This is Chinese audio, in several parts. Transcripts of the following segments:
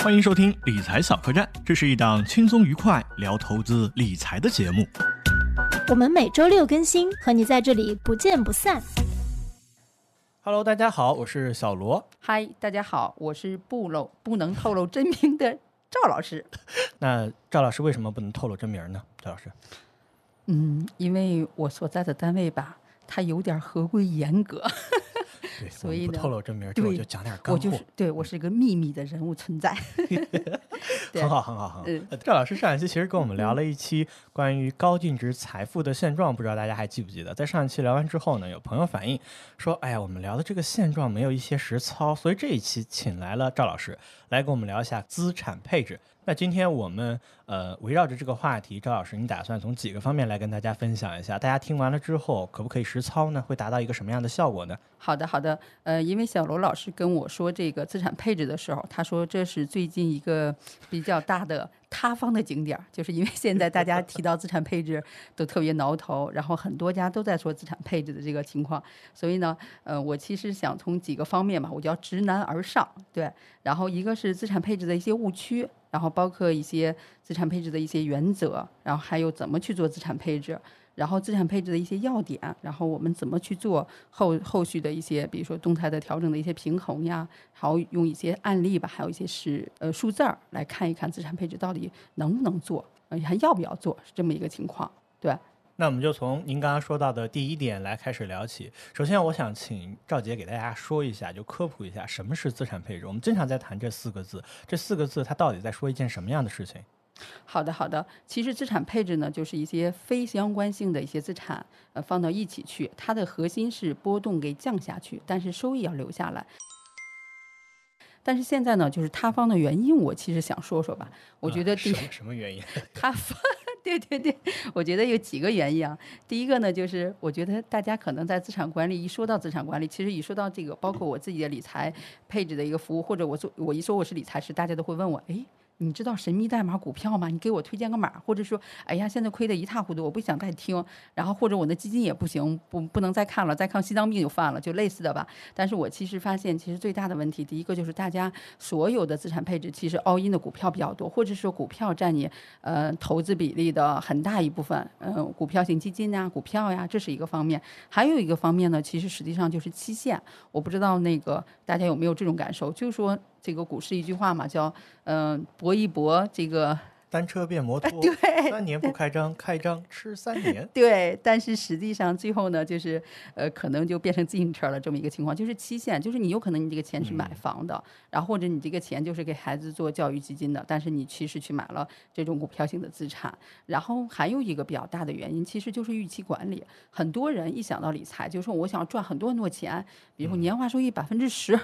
欢迎收听理财小客栈，这是一档轻松愉快聊投资理财的节目。我们每周六更新，和你在这里不见不散。Hello，大家好，我是小罗。嗨，大家好，我是不露不能透露真名的赵老师。那赵老师为什么不能透露真名呢？赵老师，嗯，因为我所在的单位吧，它有点合规严格，对，所以不透露真名，这我对就讲点干货。我就是对我是一个秘密的人物存在。很好，很好，很好。赵老师上一期其实跟我们聊了一期关于高净值财富的现状，不知道大家还记不记得？在上一期聊完之后呢，有朋友反映说：“哎呀，我们聊的这个现状没有一些实操，所以这一期请来了赵老师来跟我们聊一下资产配置。”那今天我们呃围绕着这个话题，赵老师，你打算从几个方面来跟大家分享一下？大家听完了之后，可不可以实操呢？会达到一个什么样的效果呢？好的，好的。呃，因为小罗老师跟我说这个资产配置的时候，他说这是最近一个比较大的塌方的景点儿，就是因为现在大家提到资产配置都特别挠头，然后很多家都在说资产配置的这个情况，所以呢，呃，我其实想从几个方面吧，我叫直男而上，对，然后一个是资产配置的一些误区，然后包括一些资产配置的一些原则，然后还有怎么去做资产配置。然后资产配置的一些要点，然后我们怎么去做后后续的一些，比如说动态的调整的一些平衡呀，还有用一些案例吧，还有一些是呃数字儿来看一看资产配置到底能不能做，呃还要不要做，是这么一个情况。对，那我们就从您刚刚说到的第一点来开始聊起。首先，我想请赵杰给大家说一下，就科普一下什么是资产配置。我们经常在谈这四个字，这四个字它到底在说一件什么样的事情？好的，好的。其实资产配置呢，就是一些非相关性的一些资产，呃，放到一起去，它的核心是波动给降下去，但是收益要留下来。但是现在呢，就是塌方的原因，我其实想说说吧。我觉得第一什么什么原因？塌方，对对对，我觉得有几个原因啊。第一个呢，就是我觉得大家可能在资产管理一说到资产管理，其实一说到这个，包括我自己的理财配置的一个服务，或者我做我一说我是理财师，大家都会问我，哎。你知道神秘代码股票吗？你给我推荐个码，或者说，哎呀，现在亏得一塌糊涂，我不想再听。然后或者我的基金也不行，不不能再看了，再看心脏病就犯了，就类似的吧。但是我其实发现，其实最大的问题，第一个就是大家所有的资产配置，其实 all in 的股票比较多，或者说股票占你呃投资比例的很大一部分，嗯、股票型基金呀、股票呀，这是一个方面。还有一个方面呢，其实实际上就是期限。我不知道那个大家有没有这种感受，就是说这个股市一句话嘛，叫嗯、搏一搏，这个 单车变摩托，对三年不开张，开张吃三年。对，但是实际上最后呢，就是呃，可能就变成自行车了这么一个情况，就是期限，就是你有可能你这个钱是买房的，然后或者你这个钱就是给孩子做教育基金的，但是你其实去买了这种股票型的资产。然后还有一个比较大的原因，其实就是预期管理。很多人一想到理财，就说我想赚很多很多钱，比如说年化收益百分之十。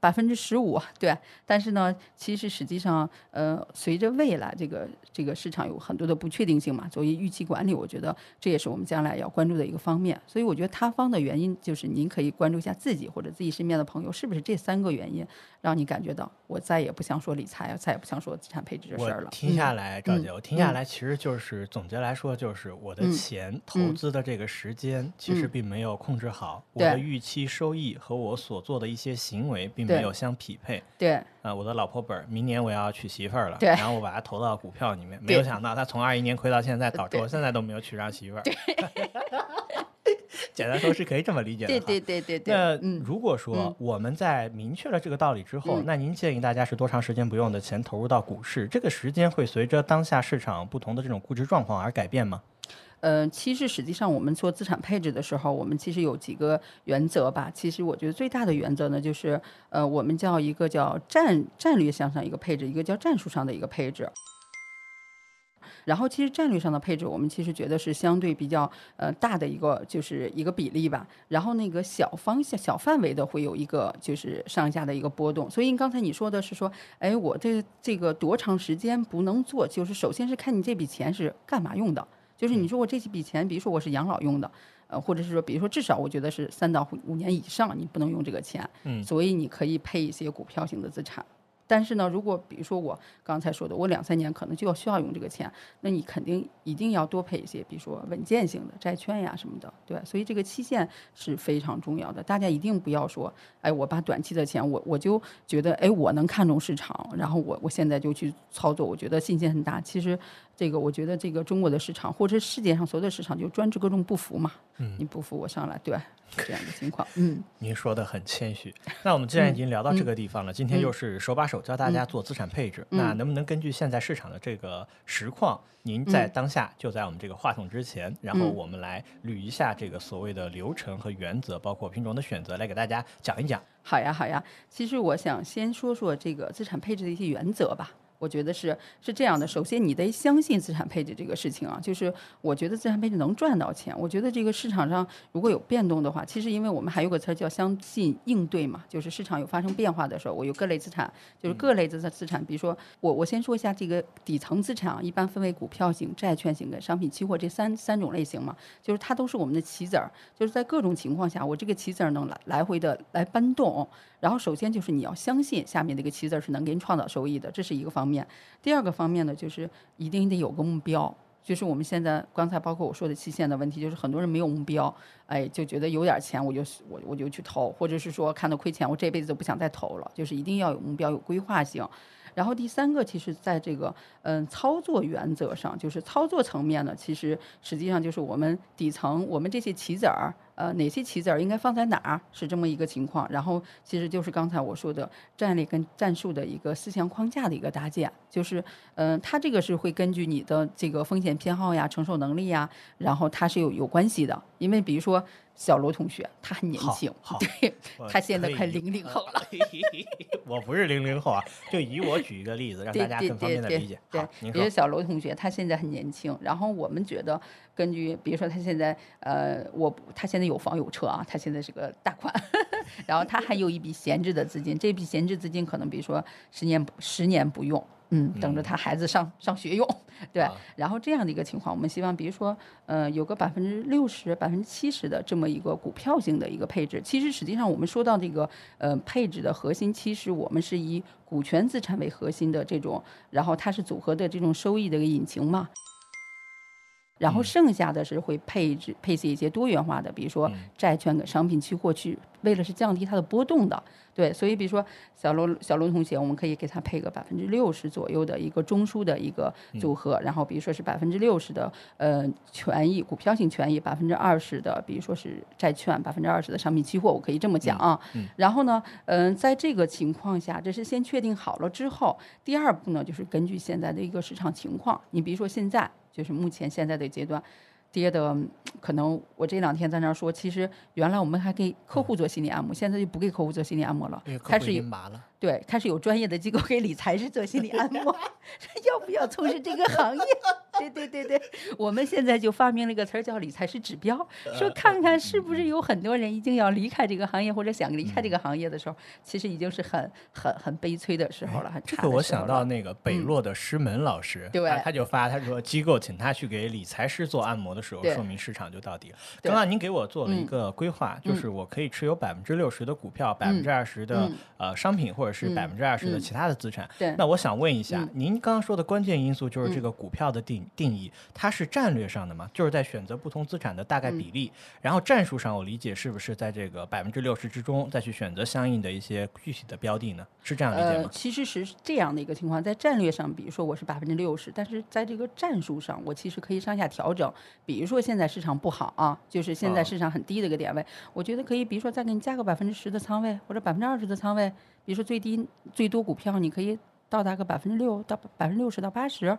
百分之十五，对，但是呢，其实实际上，呃，随着未来这个这个市场有很多的不确定性嘛，所以预期管理，我觉得这也是我们将来要关注的一个方面。所以我觉得塌方的原因就是您可以关注一下自己或者自己身边的朋友，是不是这三个原因让你感觉到我再也不想说理财，再也不想说资产配置这事儿了。听下嗯来，赵姐，我听下来，其实就是总结来说，就是我的嗯钱投资的这个时间其实嗯并没有控制好，我的预期收益和我所做的一些行为并对没有相匹配。对啊，我的老婆本儿明年我要娶媳妇儿了，对然后我把它投到股票里面，没有想到它从二一年亏到现在，导致我现在都没有娶上媳妇儿。简单说是可以这么理解的。对对对对对，那嗯。如果说嗯我们在明确了这个道理之后，嗯那您建议大家是多长时间不用的钱投入到股市？这个时间会随着当下市场不同的这种估值状况而改变吗？呃，其实实际上我们做资产配置的时候，我们其实有几个原则吧。其实我觉得最大的原则呢，就是呃，我们叫一个叫战战略向上一个配置，一个叫战术上的一个配置。然后其实战略上的配置，我们其实觉得是相对比较呃大的一个就是一个比例吧。然后那个小方向、小范围的会有一个就是上下的一个波动。所以刚才你说的是说，哎，我这这个多长时间不能做？就是首先是看你这笔钱是干嘛用的。就是你说我这几笔钱，比如说我是养老用的，呃，或者是说，比如说至少我觉得是三到五年以上，你不能用这个钱，嗯所以你可以配一些股票型的资产。但是呢，如果比如说我刚才说的，我两三年可能就要需要用这个钱，那你肯定一定要多配一些，比如说稳健型的债券呀什么的，对吧？所以这个期限是非常重要的，大家一定不要说，哎，我把短期的钱，我我就觉得，哎，我能看中市场，然后我我现在就去操作，我觉得信心很大。其实这个，我觉得这个中国的市场或者世界上所有的市场就专治各种不服嘛，嗯你不服我上来，对吧。这样的情况，嗯，您说的很谦虚。那我们既然已经聊到这个地方了，今天又是手把手教大家做资产配置，那能不能根据现在市场的这个实况，您在当下就在我们这个话筒之前，然后我们来捋一下这个所谓的流程和原则，包括品种的选择，来给大家讲一讲。好呀，好呀。其实我想先说说这个资产配置的一些原则吧。我觉得是是这样的，首先你得相信资产配置这个事情啊，就是我觉得资产配置能赚到钱。我觉得这个市场上如果有变动的话，其实因为我们还有个词儿叫相信应对嘛，就是市场有发生变化的时候，我有各类资产，就是各类资资产，比如说我我先说一下这个底层资产啊，一般分为股票型、债券型跟商品期货这三三种类型嘛，就是它都是我们的棋子儿，就是在各种情况下，我这个棋子儿能来来回的来搬动。然后首先就是你要相信下面这个棋子儿是能给你创造收益的，这是一个方面。第二个方面呢，就是一定得有个目标。就是我们现在刚才包括我说的期限的问题，就是很多人没有目标，哎，就觉得有点钱我就我我就去投，或者是说看到亏钱我这辈子都不想再投了。就是一定要有目标、有规划性。然后第三个，其实在这个嗯操作原则上，就是操作层面呢，其实实际上就是我们底层我们这些棋子儿，呃哪些棋子儿应该放在哪儿，是这么一个情况。然后其实就是刚才我说的战略跟战术的一个思想框架的一个搭建，就是嗯它这个是会根据你的这个风险偏好呀、承受能力呀，然后它是有有关系的。因为比如说。小罗同学，他很年轻，对他现在快零零后了。我不是零零后啊，就以我举一个例子，让大家更方便的理解。对，比如小罗同学，他现在很年轻，然后我们觉得，根据比如说他现在，呃，我他现在有房有车啊，他现在是个大款，然后他还有一笔闲置的资金，这笔闲置资金可能比如说十年十年不用。嗯，等着他孩子上上学用，对。然后这样的一个情况，我们希望，比如说，呃，有个百分之六十、百分之七十的这么一个股票性的一个配置。其实实际上，我们说到这个呃配置的核心，其实我们是以股权资产为核心的这种，然后它是组合的这种收益的一个引擎嘛。然后剩下的是会配置配置一些多元化的，比如说债券跟商品期货，去为了是降低它的波动的。对，所以比如说小罗小罗同学，我们可以给他配个百分之六十左右的一个中枢的一个组合，然后比如说是百分之六十的呃权益股票型权益，百分之二十的比如说是债券，百分之二十的商品期货，我可以这么讲啊。然后呢，嗯，在这个情况下，这是先确定好了之后，第二步呢就是根据现在的一个市场情况，你比如说现在。就是目前现在的阶段，跌的可能我这两天在那儿说，其实原来我们还给客户做心理按摩，现在就不给客户做心理按摩了，开始有对，开始有专业的机构给理财师做心理按摩，要不要从事这个行业？对对对对，我们现在就发明了一个词儿叫理财师指标，说看看是不是有很多人已经要离开这个行业或者想离开这个行业的时候，其实已经是很很很悲催的时候了。这个我想到那个北洛的师门老师，对，他就发他说机构请他去给理财师做按摩的时候，说明市场就到底了。刚刚您给我做了一个规划，就是我可以持有百分之六十的股票，百分之二十的呃商品，或者是百分之二十的其他的资产。对，那我想问一下，您刚刚说的关键因素就是这个股票的定。定义它是战略上的吗，就是在选择不同资产的大概比例，然后战术上我理解是不是在这个百分之六十之中再去选择相应的一些具体的标的呢？是这样理解吗？其实是这样的一个情况，在战略上，比如说我是百分之六十，但是在这个战术上，我其实可以上下调整。比如说现在市场不好啊，就是现在市场很低的一个点位，我觉得可以，比如说再给你加个百分之十的仓位，或者百分之二十的仓位，比如说最低最多股票你可以到达个百分之六到百分之六十到八十。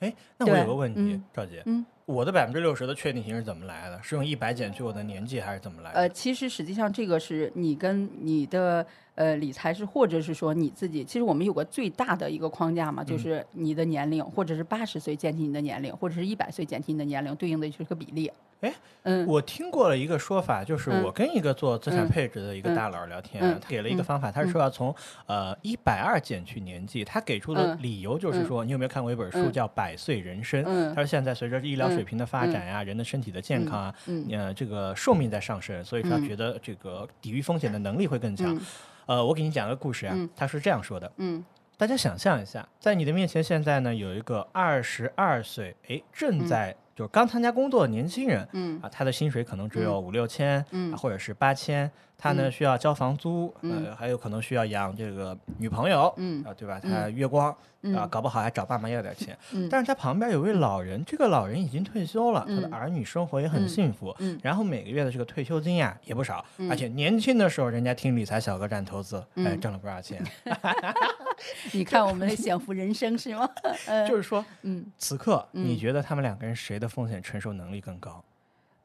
哎，那我有个问题，赵姐，嗯，我的百分之六十的确定性是怎么来的？是用一百减去我的年纪，还是怎么来？呃，其实实际上这个是你跟你的呃理财师，或者是说你自己，其实我们有个最大的一个框架嘛，就是你的年龄，或者是八十岁减去你的年龄，或者是一百岁减去你的年龄，对应的就是个比例。哎，嗯，我听过了一个说法，就是我跟一个做资产配置的一个大佬聊天，他给了一个方法，他说要从呃一百二减去年纪，他给出的理由就是说，你有没有看过一本书叫《百岁人生》？他说现在随着医疗水平的发展呀，人的身体的健康啊，呃，这个寿命在上升，所以他觉得这个抵御风险的能力会更强。呃，我给你讲个故事啊，嗯。他是这样说的：嗯。大家想象一下，在你的面前现在呢有一个二十二岁，哎，正在、就是刚参加工作的年轻人，嗯。啊，他的薪水可能只有五六千，嗯。啊，或者是八千，他呢嗯需要交房租，嗯呃，还有可能需要养这个女朋友，嗯啊，对吧？嗯他月光，啊，嗯搞不好还找爸妈要点钱。嗯但是他旁边有位老人，这个老人已经退休了，他的嗯儿女生活也很嗯幸福，嗯然后每个月的这个退休金呀也不少，嗯而且年轻的时候人家听理财小哥站投资，哎，嗯挣了不少钱。你看我们的享福人生是吗？呃 就是说，嗯此刻嗯你觉得他们两个人谁的风险承受能力更高？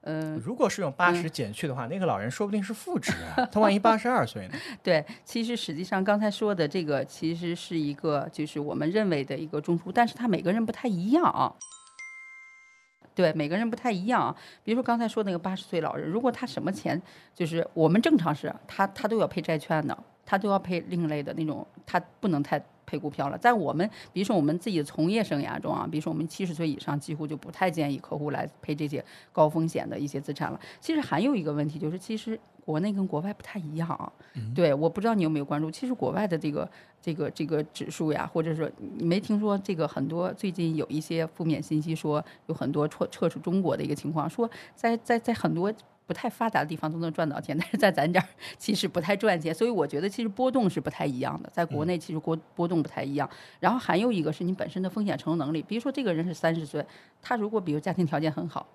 嗯，如果是用八十减去的话，那个老人说不定是负值啊，他万一八十二岁呢？对，其实实际上刚才说的这个其实是一个就是我们认为的一个中枢，但是他每个人不太一样啊。对，每个人不太一样啊。比如说刚才说那个八十岁老人，如果他什么钱，就是我们正常是他他都要配债券的，他都要配另类的那种，他不能太配股票了。在我们比如说我们自己的从业生涯中啊，比如说我们七十岁以上，几乎就不太建议客户来配这些高风险的一些资产了。其实还有一个问题就是，其实国内跟国外不太一样啊。对，我不知道你有没有关注，其实国外的这个这个这个指数呀，或者说你没听说这个很多最近有一些负面信息说有很多撤撤出中国的一个情况，说在在在很多。不太发达的地方都能赚到钱，但是在咱这儿其实不太赚钱，所以我觉得其实波动是不太一样的。在国内其实波波动不太一样，然后还有一个是你本身的风险承受能力。比如说这个人是三十岁，他如果比如家庭条件很好，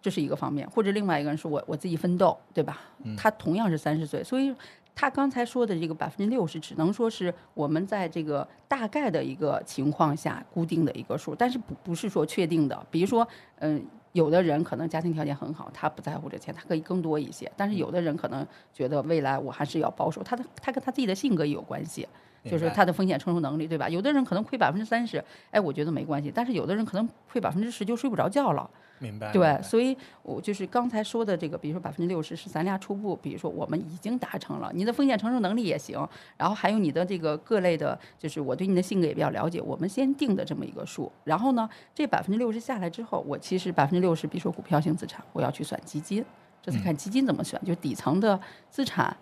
这是一个方面，或者另外一个人是我我自己奋斗，对吧？他同样是三十岁，所以他刚才说的这个百分之六十，只能说是我们在这个大概的一个情况下固定的一个数，但是不不是说确定的。比如说，嗯。有的人可能家庭条件很好，他不在乎这钱，他可以更多一些。但是有的人可能觉得未来我还是要保守，他的他跟他自己的性格也有关系。就是明白他的风险承受能力，对吧？有的人可能亏百分之三十，哎，我觉得没关系，但是有的人可能亏百分之十就睡不着觉了。明白？对，所以我就是刚才说的这个，比如说百分之六十是咱俩初步，比如说我们已经达成了，你的风险承受能力也行，然后还有你的这个各类的，就是我对你的性格也比较了解，我们先定的这么一个数。然后呢，这百分之六十下来之后，我其实百分之六十，比如说股票型资产，我要去选基金，这次看基金怎么选，就底层的资产。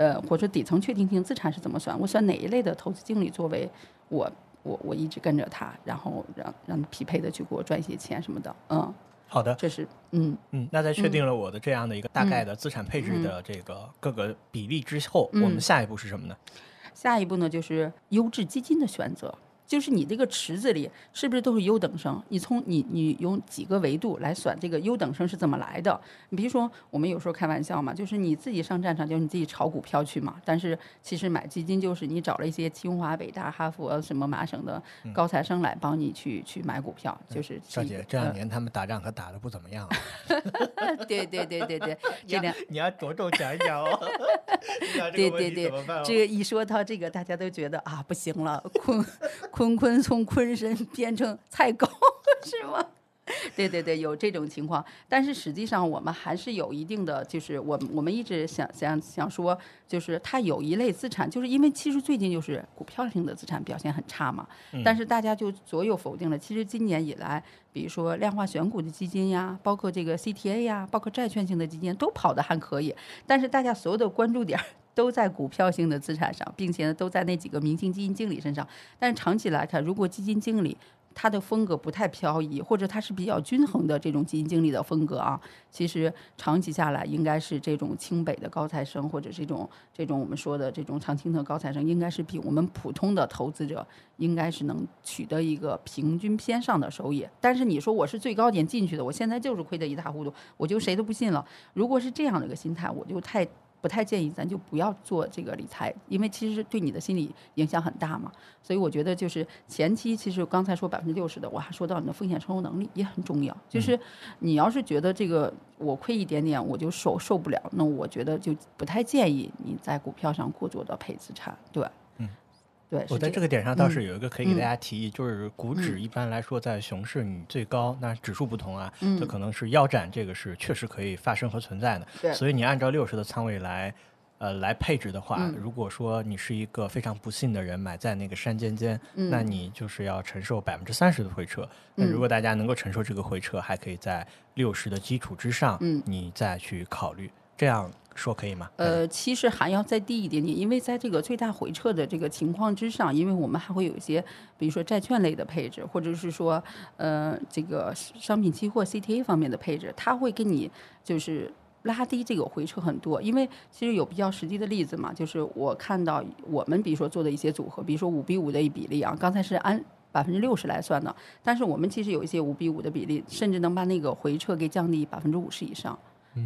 呃，或者底层确定性资产是怎么算？我选哪一类的投资经理作为我我我一直跟着他，然后让让匹配的去给我赚一些钱什么的，嗯，好的，这是嗯嗯，那在确定了我的这样的一个大概的资产配置的这个各个比例之后，我们嗯下一步是什么呢？下一步呢就是优质基金的选择。就是你这个池子里是不是都是优等生？你从你你用几个维度来选这个优等生是怎么来的？你比如说，我们有时候开玩笑嘛，就是你自己上战场，就是你自己炒股票去嘛。但是其实买基金就是你找了一些清华、北大、哈佛、什么麻省的高材生来帮你去去买股票，就是少是一个，姐这两呃年他们打仗可打得不怎么样啊，对对对对对，这两你要着重讲一讲哦。这对对对这个一说到这个，大家都觉得啊，不行了，坤坤坤从坤神变成菜狗 是吗？对对对，有这种情况，但是实际上我们还是有一定的，就是我们我们一直想想想说，就是它有一类资产，就是因为其实最近就是股票型的资产表现很差嘛，但是大家就左右否定了。其实今年以来，比如说量化选股的基金呀，包括这个 CTA 呀，包括债券型的基金都跑得还可以，但是大家所有的关注点都在股票型的资产上，并且呢都在那几个明星基金经理身上。但是长期来看，如果基金经理他的风格不太漂移，或者他是比较均衡的这种基金经理的风格啊，其实长期下来应该是这种清北的高材生，或者这种这种我们说的这种常青藤高材生，应该是比我们普通的投资者应该是能取得一个平均偏上的收益。但是你说我是最高点进去的，我现在就是亏得一塌糊涂，我就谁都不信了。如果是这样的一个心态，我就太。不太建议咱就不要做这个理财，因为其实对你的心理影响很大嘛。所以我觉得就是前期，其实刚才说百分之六十的，我还说到你的风险承受能力也很重要。就是你要是觉得这个我亏一点点我就受受不了，那我觉得就不太建议你在股票上过多的配资产。对，嗯，对。我在这个点上倒嗯是有一个可以给大嗯家提议，就是股指一般来说在熊市你最高，那指数不同啊，嗯这可能是腰斩，这个是确实可以发生和存在的。对所以你按照六十的仓位来。呃，来配置的话，嗯如果说你是一个非常不幸的人，买在那个山尖尖，嗯那你就是要承受百分之三十的回撤。那如果大家能够承受这个回撤，还可以在六十的基础之上，嗯你再去考虑，这样说可以吗？呃，其实还要再低一点点，因为在这个最大回撤的这个情况之上，因为我们还会有一些，比如说债券类的配置，或者是说，呃，这个商品期货 CTA 方面的配置，它会给你就是拉低这个回撤很多。因为其实有比较实际的例子嘛，就是我看到我们比如说做的一些组合，比如说五比五的一比例啊，刚才是按。百分之六十来算的，但是我们其实有一些五比五的比例，甚至能把那个回撤给降低百分之五十以上。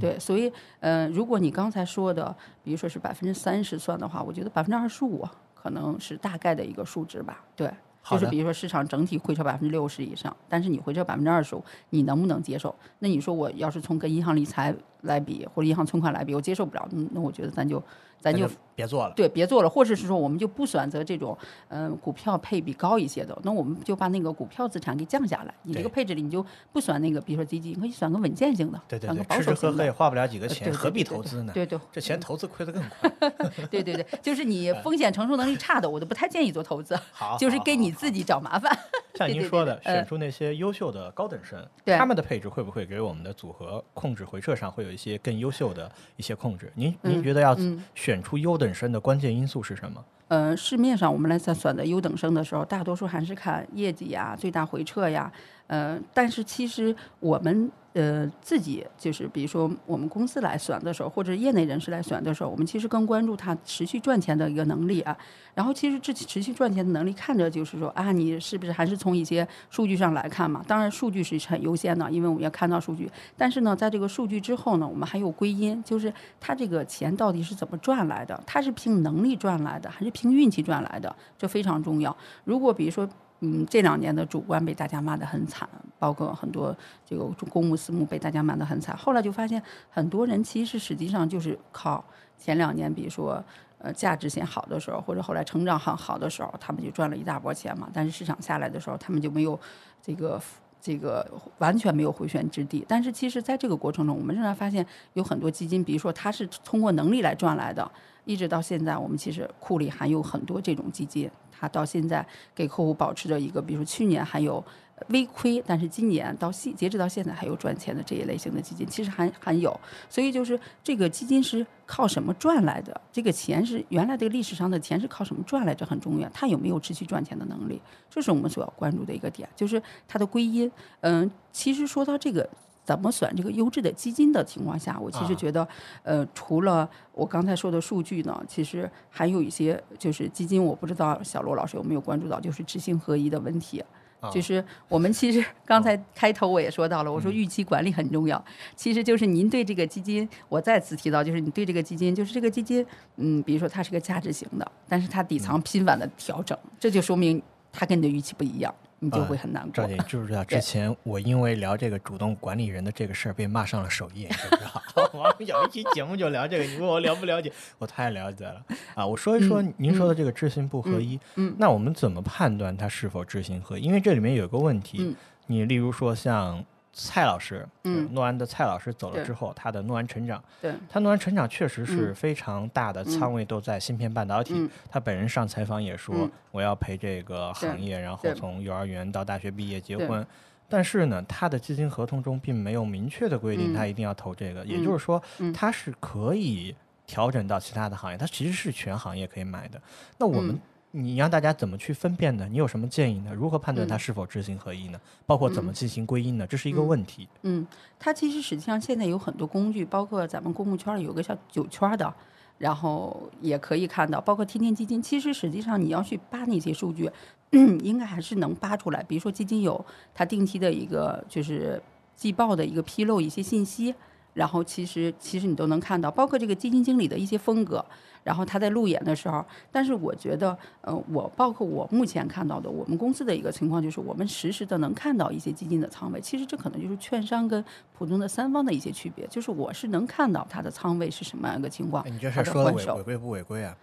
对，所以，呃，如果你刚才说的，比如说是百分之三十算的话，我觉得百分之二十五可能是大概的一个数值吧。对，就是比如说市场整体回撤百分之六十以上，但是你回撤百分之二十五，你能不能接受？那你说我要是从跟银行理财来比，或者银行存款来比，我接受不了。那我觉得咱就。咱就别做了，对，别做了，或者是说，我们就不选择这种，嗯，股票配比高一些的，那我们就把那个股票资产给降下来。你这个配置里，你就不选那个，比如说基金，可以选个稳健型的，对对对，吃吃喝喝也花不了几个钱，何必投资呢？对对，这钱投资亏得更快。对对对，就是你风险承受能力差的，我都不太建议做投资。好，就是给你自己找麻烦。像您说的，选出那些优秀的高等生，他们的配置会不会给我们的组合控制回撤上会有一些更优秀的一些控制？您您觉得要选出优等生？的关键因素是什么？呃，市面上我们来在选择优等生的时候，大多数还是看业绩呀、最大回撤呀。呃，但是其实我们。呃，自己就是，比如说我们公司来选的时候，或者业内人士来选的时候，我们其实更关注它持续赚钱的一个能力啊。然后，其实这持续赚钱的能力，看着就是说啊，你是不是还是从一些数据上来看嘛？当然，数据是很优先的，因为我们要看到数据。但是呢，在这个数据之后呢，我们还有归因，就是它这个钱到底是怎么赚来的？它是凭能力赚来的，还是凭运气赚来的？这非常重要。如果比如说。嗯，这两年的主观被大家骂得很惨，包括很多这个公募私募被大家骂得很惨。后来就发现，很多人其实实际上就是靠前两年，比如说呃价值线好的时候，或者后来成长很好的时候，他们就赚了一大波钱嘛。但是市场下来的时候，他们就没有这个这个完全没有回旋之地。但是其实在这个过程中，我们仍然发现有很多基金，比如说它是通过能力来赚来的，一直到现在，我们其实库里还有很多这种基金。它到现在给客户保持着一个，比如说去年还有微亏，但是今年到现截止到现在还有赚钱的这一类型的基金，其实还还有。所以就是这个基金是靠什么赚来的？这个钱是原来这个历史上的钱是靠什么赚来？这很重要。它有没有持续赚钱的能力？这是我们所要关注的一个点，就是它的归因。嗯，其实说到这个。怎么选这个优质的基金的情况下，我其实觉得，呃，除了我刚才说的数据呢，其实还有一些就是基金，我不知道小罗老师有没有关注到，就是知行合一的问题。就是我们其实刚才开头我也说到了，我说预期管理很重要。其实就是您对这个基金，我再次提到，就是你对这个基金，就是这个基金，嗯，比如说它是个价值型的，但是它底层频繁的调整，这就说明它跟你的预期不一样。你就会很难过。赵姐，你知不知道之前我因为聊这个主动管理人的这个事儿被骂上了首页？你知不知道？我们有一期节目就聊这个，你问我了不了解？我太了解了啊！我说一说您说的这个知行不合一。嗯。那我们怎么判断它是否知行合一？因为这里面有个问题，你例如说像。蔡老师，嗯，诺安的蔡老师走了之后，他的诺安成长，对，他诺安成长确实是非常大的仓位都在芯片半导体。他本人上采访也说，我要陪这个行业，然后从幼儿园到大学毕业结婚。但是呢，他的基金合同中并没有明确的规定他一定要投这个，也就是说，他是可以调整到其他的行业，他其实是全行业可以买的。那我们。你让大家怎么去分辨呢？你有什么建议呢？如何判断它是否知行合一呢？包括怎么进行归因呢？这是一个问题。嗯，它其实实际上现在有很多工具，包括咱们公募圈有个叫九圈的，然后也可以看到，包括天天基金。其实实际上你要去扒那些数据，应该还是能扒出来。比如说基金有它定期的一个就是季报的一个披露一些信息，然后其实其实你都能看到，包括这个基金经理的一些风格。然后他在路演的时候，但是我觉得，呃，我包括我目前看到的，我们公司的一个情况就是，我们实时的能看到一些基金的仓位。其实这可能就是券商跟普通的三方的一些区别，就是我是能看到它的仓位是什么样一个情况。你这事说的违违规不违规啊？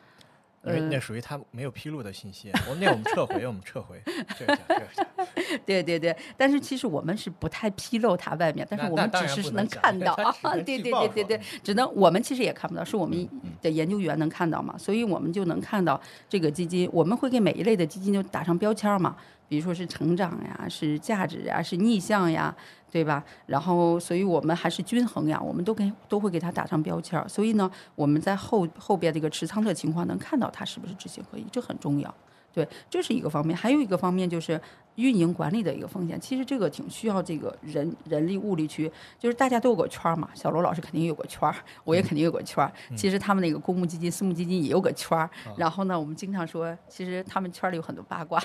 那那属于他没有披露的信息，我那我们撤回，我们撤回。这个这个 对对对，但是其实我们是不太披露它外面，但是我们只是能看到啊。对对对对对，只能我们其实也看不到，是我们的研究员能看到嘛，所以我们就能看到这个基金，我们会给每一类的基金就打上标签嘛。比如说是成长呀，是价值呀，是逆向呀，对吧？然后，所以我们还是均衡呀，我们都给都会给它打上标签儿。所以呢，我们在后后边这个持仓的情况能看到它是不是知行合一，这很重要。对，这是一个方面，还有一个方面就是运营管理的一个风险。其实这个挺需要这个人人力物力去，就是大家都有个圈儿嘛。小罗老师肯定有个圈儿，我也肯定有个圈儿。其实他们那个公募基金、私募基金也有个圈儿。然后呢，我们经常说，其实他们圈儿里有很多八卦。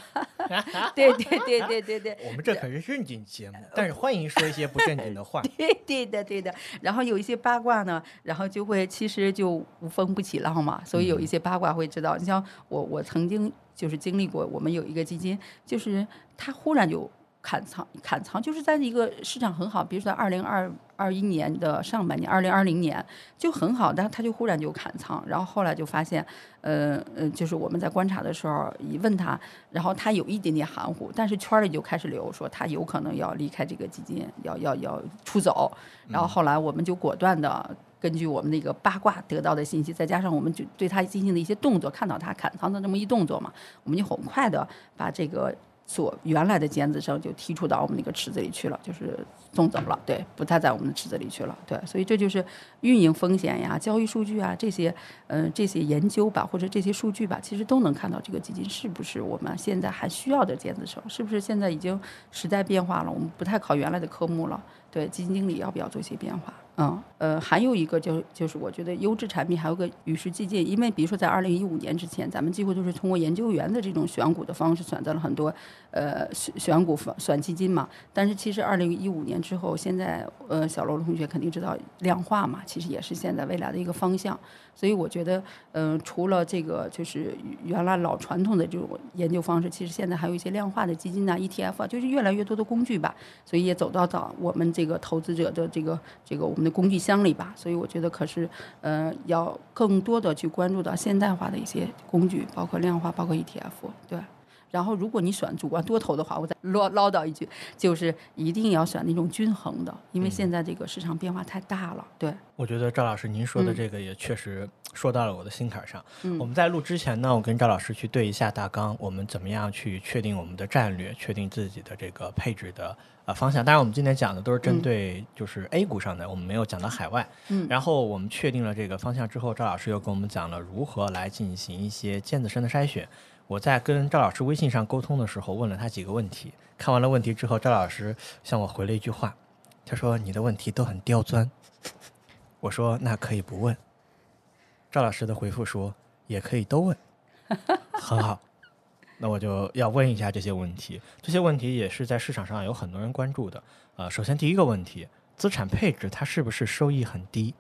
对对对对对对。我们这可是正经节目，但是欢迎说一些不正经的话。对对的对的。然后有一些八卦呢，然后就会其实就无风不起浪嘛。所以有一些八卦会知道，你像我，我曾经。就是经历过，我们有一个基金，就是它忽然就砍仓，砍仓，就是在一个市场很好，比如说二零二二一年的上半年，二零二零年就很好，但他就忽然就砍仓，然后后来就发现，呃呃，就是我们在观察的时候一问他，然后他有一点点含糊，但是圈里就开始流说他有可能要离开这个基金，要要要出走，然后后来我们就果断的。根据我们那个八卦得到的信息，再加上我们就对他进行的一些动作，看到他砍仓的这么一动作嘛，我们就很快的把这个所原来的尖子生就踢出到我们那个池子里去了，就是送走了，对，不太在我们的池子里去了，对，所以这就是运营风险呀、交易数据啊这些，嗯，这些研究吧，或者这些数据吧，其实都能看到这个基金是不是我们现在还需要的尖子生，是不是现在已经时代变化了，我们不太考原来的科目了，对，基金经理要不要做一些变化？嗯，呃，还有一个就就是我觉得优质产品还有个与时俱进，因为比如说在二零一五年之前，咱们几乎都是通过研究员的这种选股的方式选择了很多，呃，选选股选基金嘛。但是其实二零一五年之后，现在呃，小罗同学肯定知道量化嘛，其实也是现在未来的一个方向。所以我觉得，嗯，除了这个就是原来老传统的这种研究方式，其实现在还有一些量化的基金呐、ETF 啊，就是越来越多的工具吧。所以也走到到我们这个投资者的这个这个我们工具箱里吧。所以我觉得，可是，呃，要更多的去关注到现代化的一些工具，包括量化，包括 ETF，对。然后，如果你选主观多头的话，我再唠唠叨一句，就是一定要选那种均衡的，因为现在这个市场变化太大了。对，我觉得赵老师您说的这个也确实说到了我的心坎上。我们在录之前呢，我跟赵老师去对一下大纲，我们怎么样去确定我们的战略，确定自己的这个配置的呃方向。当然，我们今天讲的都是针对就是 A 股上的，我们没有讲到海外。嗯。然后我们确定了这个方向之后，赵老师又跟我们讲了如何来进行一些尖子生的筛选。我在跟赵老师微信上沟通的时候，问了他几个问题。看完了问题之后，赵老师向我回了一句话，他说：“你的问题都很刁钻。”我说：“那可以不问。”赵老师的回复说：“也可以都问。”很好，那我就要问一下这些问题。这些问题也是在市场上有很多人关注的。呃，首先第一个问题，资产配置它是不是收益很低？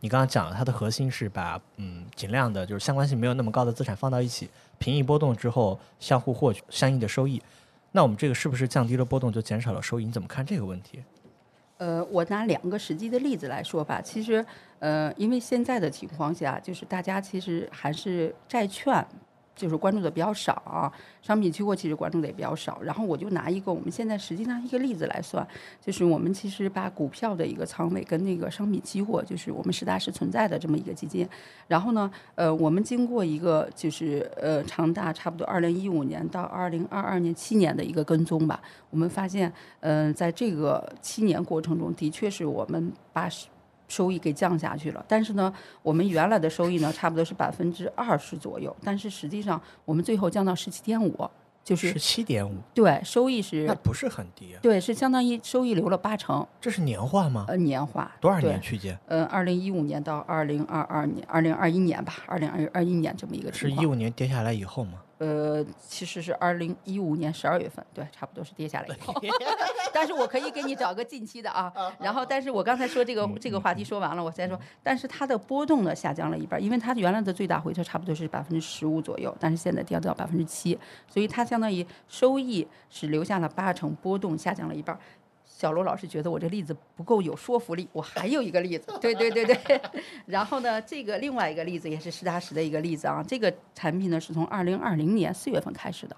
你刚刚讲了，它的核心是把嗯尽量的，就是相关性没有那么高的资产放到一起，平抑波动之后相互获取相应的收益。那我们这个是不是降低了波动就减少了收益？你怎么看这个问题？呃，我拿两个实际的例子来说吧。其实，呃，因为现在的情况下，就是大家其实还是债券。就是关注的比较少啊，商品期货其实关注的也比较少。然后我就拿一个我们现在实际上一个例子来算，就是我们其实把股票的一个仓位跟那个商品期货，就是我们实打实存在的这么一个基金。然后呢，呃，我们经过一个就是呃长达差不多二零一五年到二零二二年七年的一个跟踪吧，我们发现，嗯，在这个七年过程中，的确是我们把。收益给降下去了，但是呢，我们原来的收益呢，差不多是百分之二十左右，但是实际上我们最后降到十七点五，就是十七点五，对，收益是那不是很低啊，对，是相当于收益留了八成，这是年化吗？呃，年化多少年区间？呃，二零一五年到二零二二年，二零二一年吧，二零二二一年这么一个是一五年跌下来以后吗？呃，其实是二零一五年十二月份，对，差不多是跌下来以后。但是我可以给你找个近期的啊。然后，但是我刚才说这个这个话题说完了，我再说。但是它的波动呢下降了一半，因为它原来的最大回撤差不多是百分之十五左右，但是现在跌到百分之七，所以它相当于收益是留下了八成，波动下降了一半。小罗老师觉得我这例子不够有说服力，我还有一个例子，对对对对。然后呢，这个另外一个例子也是实打实的一个例子啊。这个产品呢是从二零二零年四月份开始的，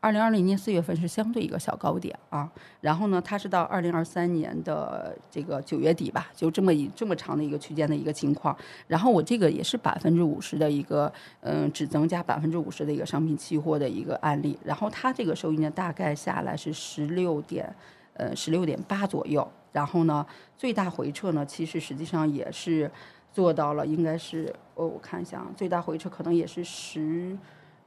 二零二零年四月份是相对一个小高点啊，然后呢，它是到二零二三年的这个九月底吧，就这么一这么长的一个区间的一个情况。然后我这个也是百分之五十的一个，嗯，只增加百分之五十的一个商品期货的一个案例。然后它这个收益呢，大概下来是十六点，呃，十六点八左右。然后呢，最大回撤呢，其实实际上也是做到了，应该是，哦，我看一下啊，最大回撤可能也是十。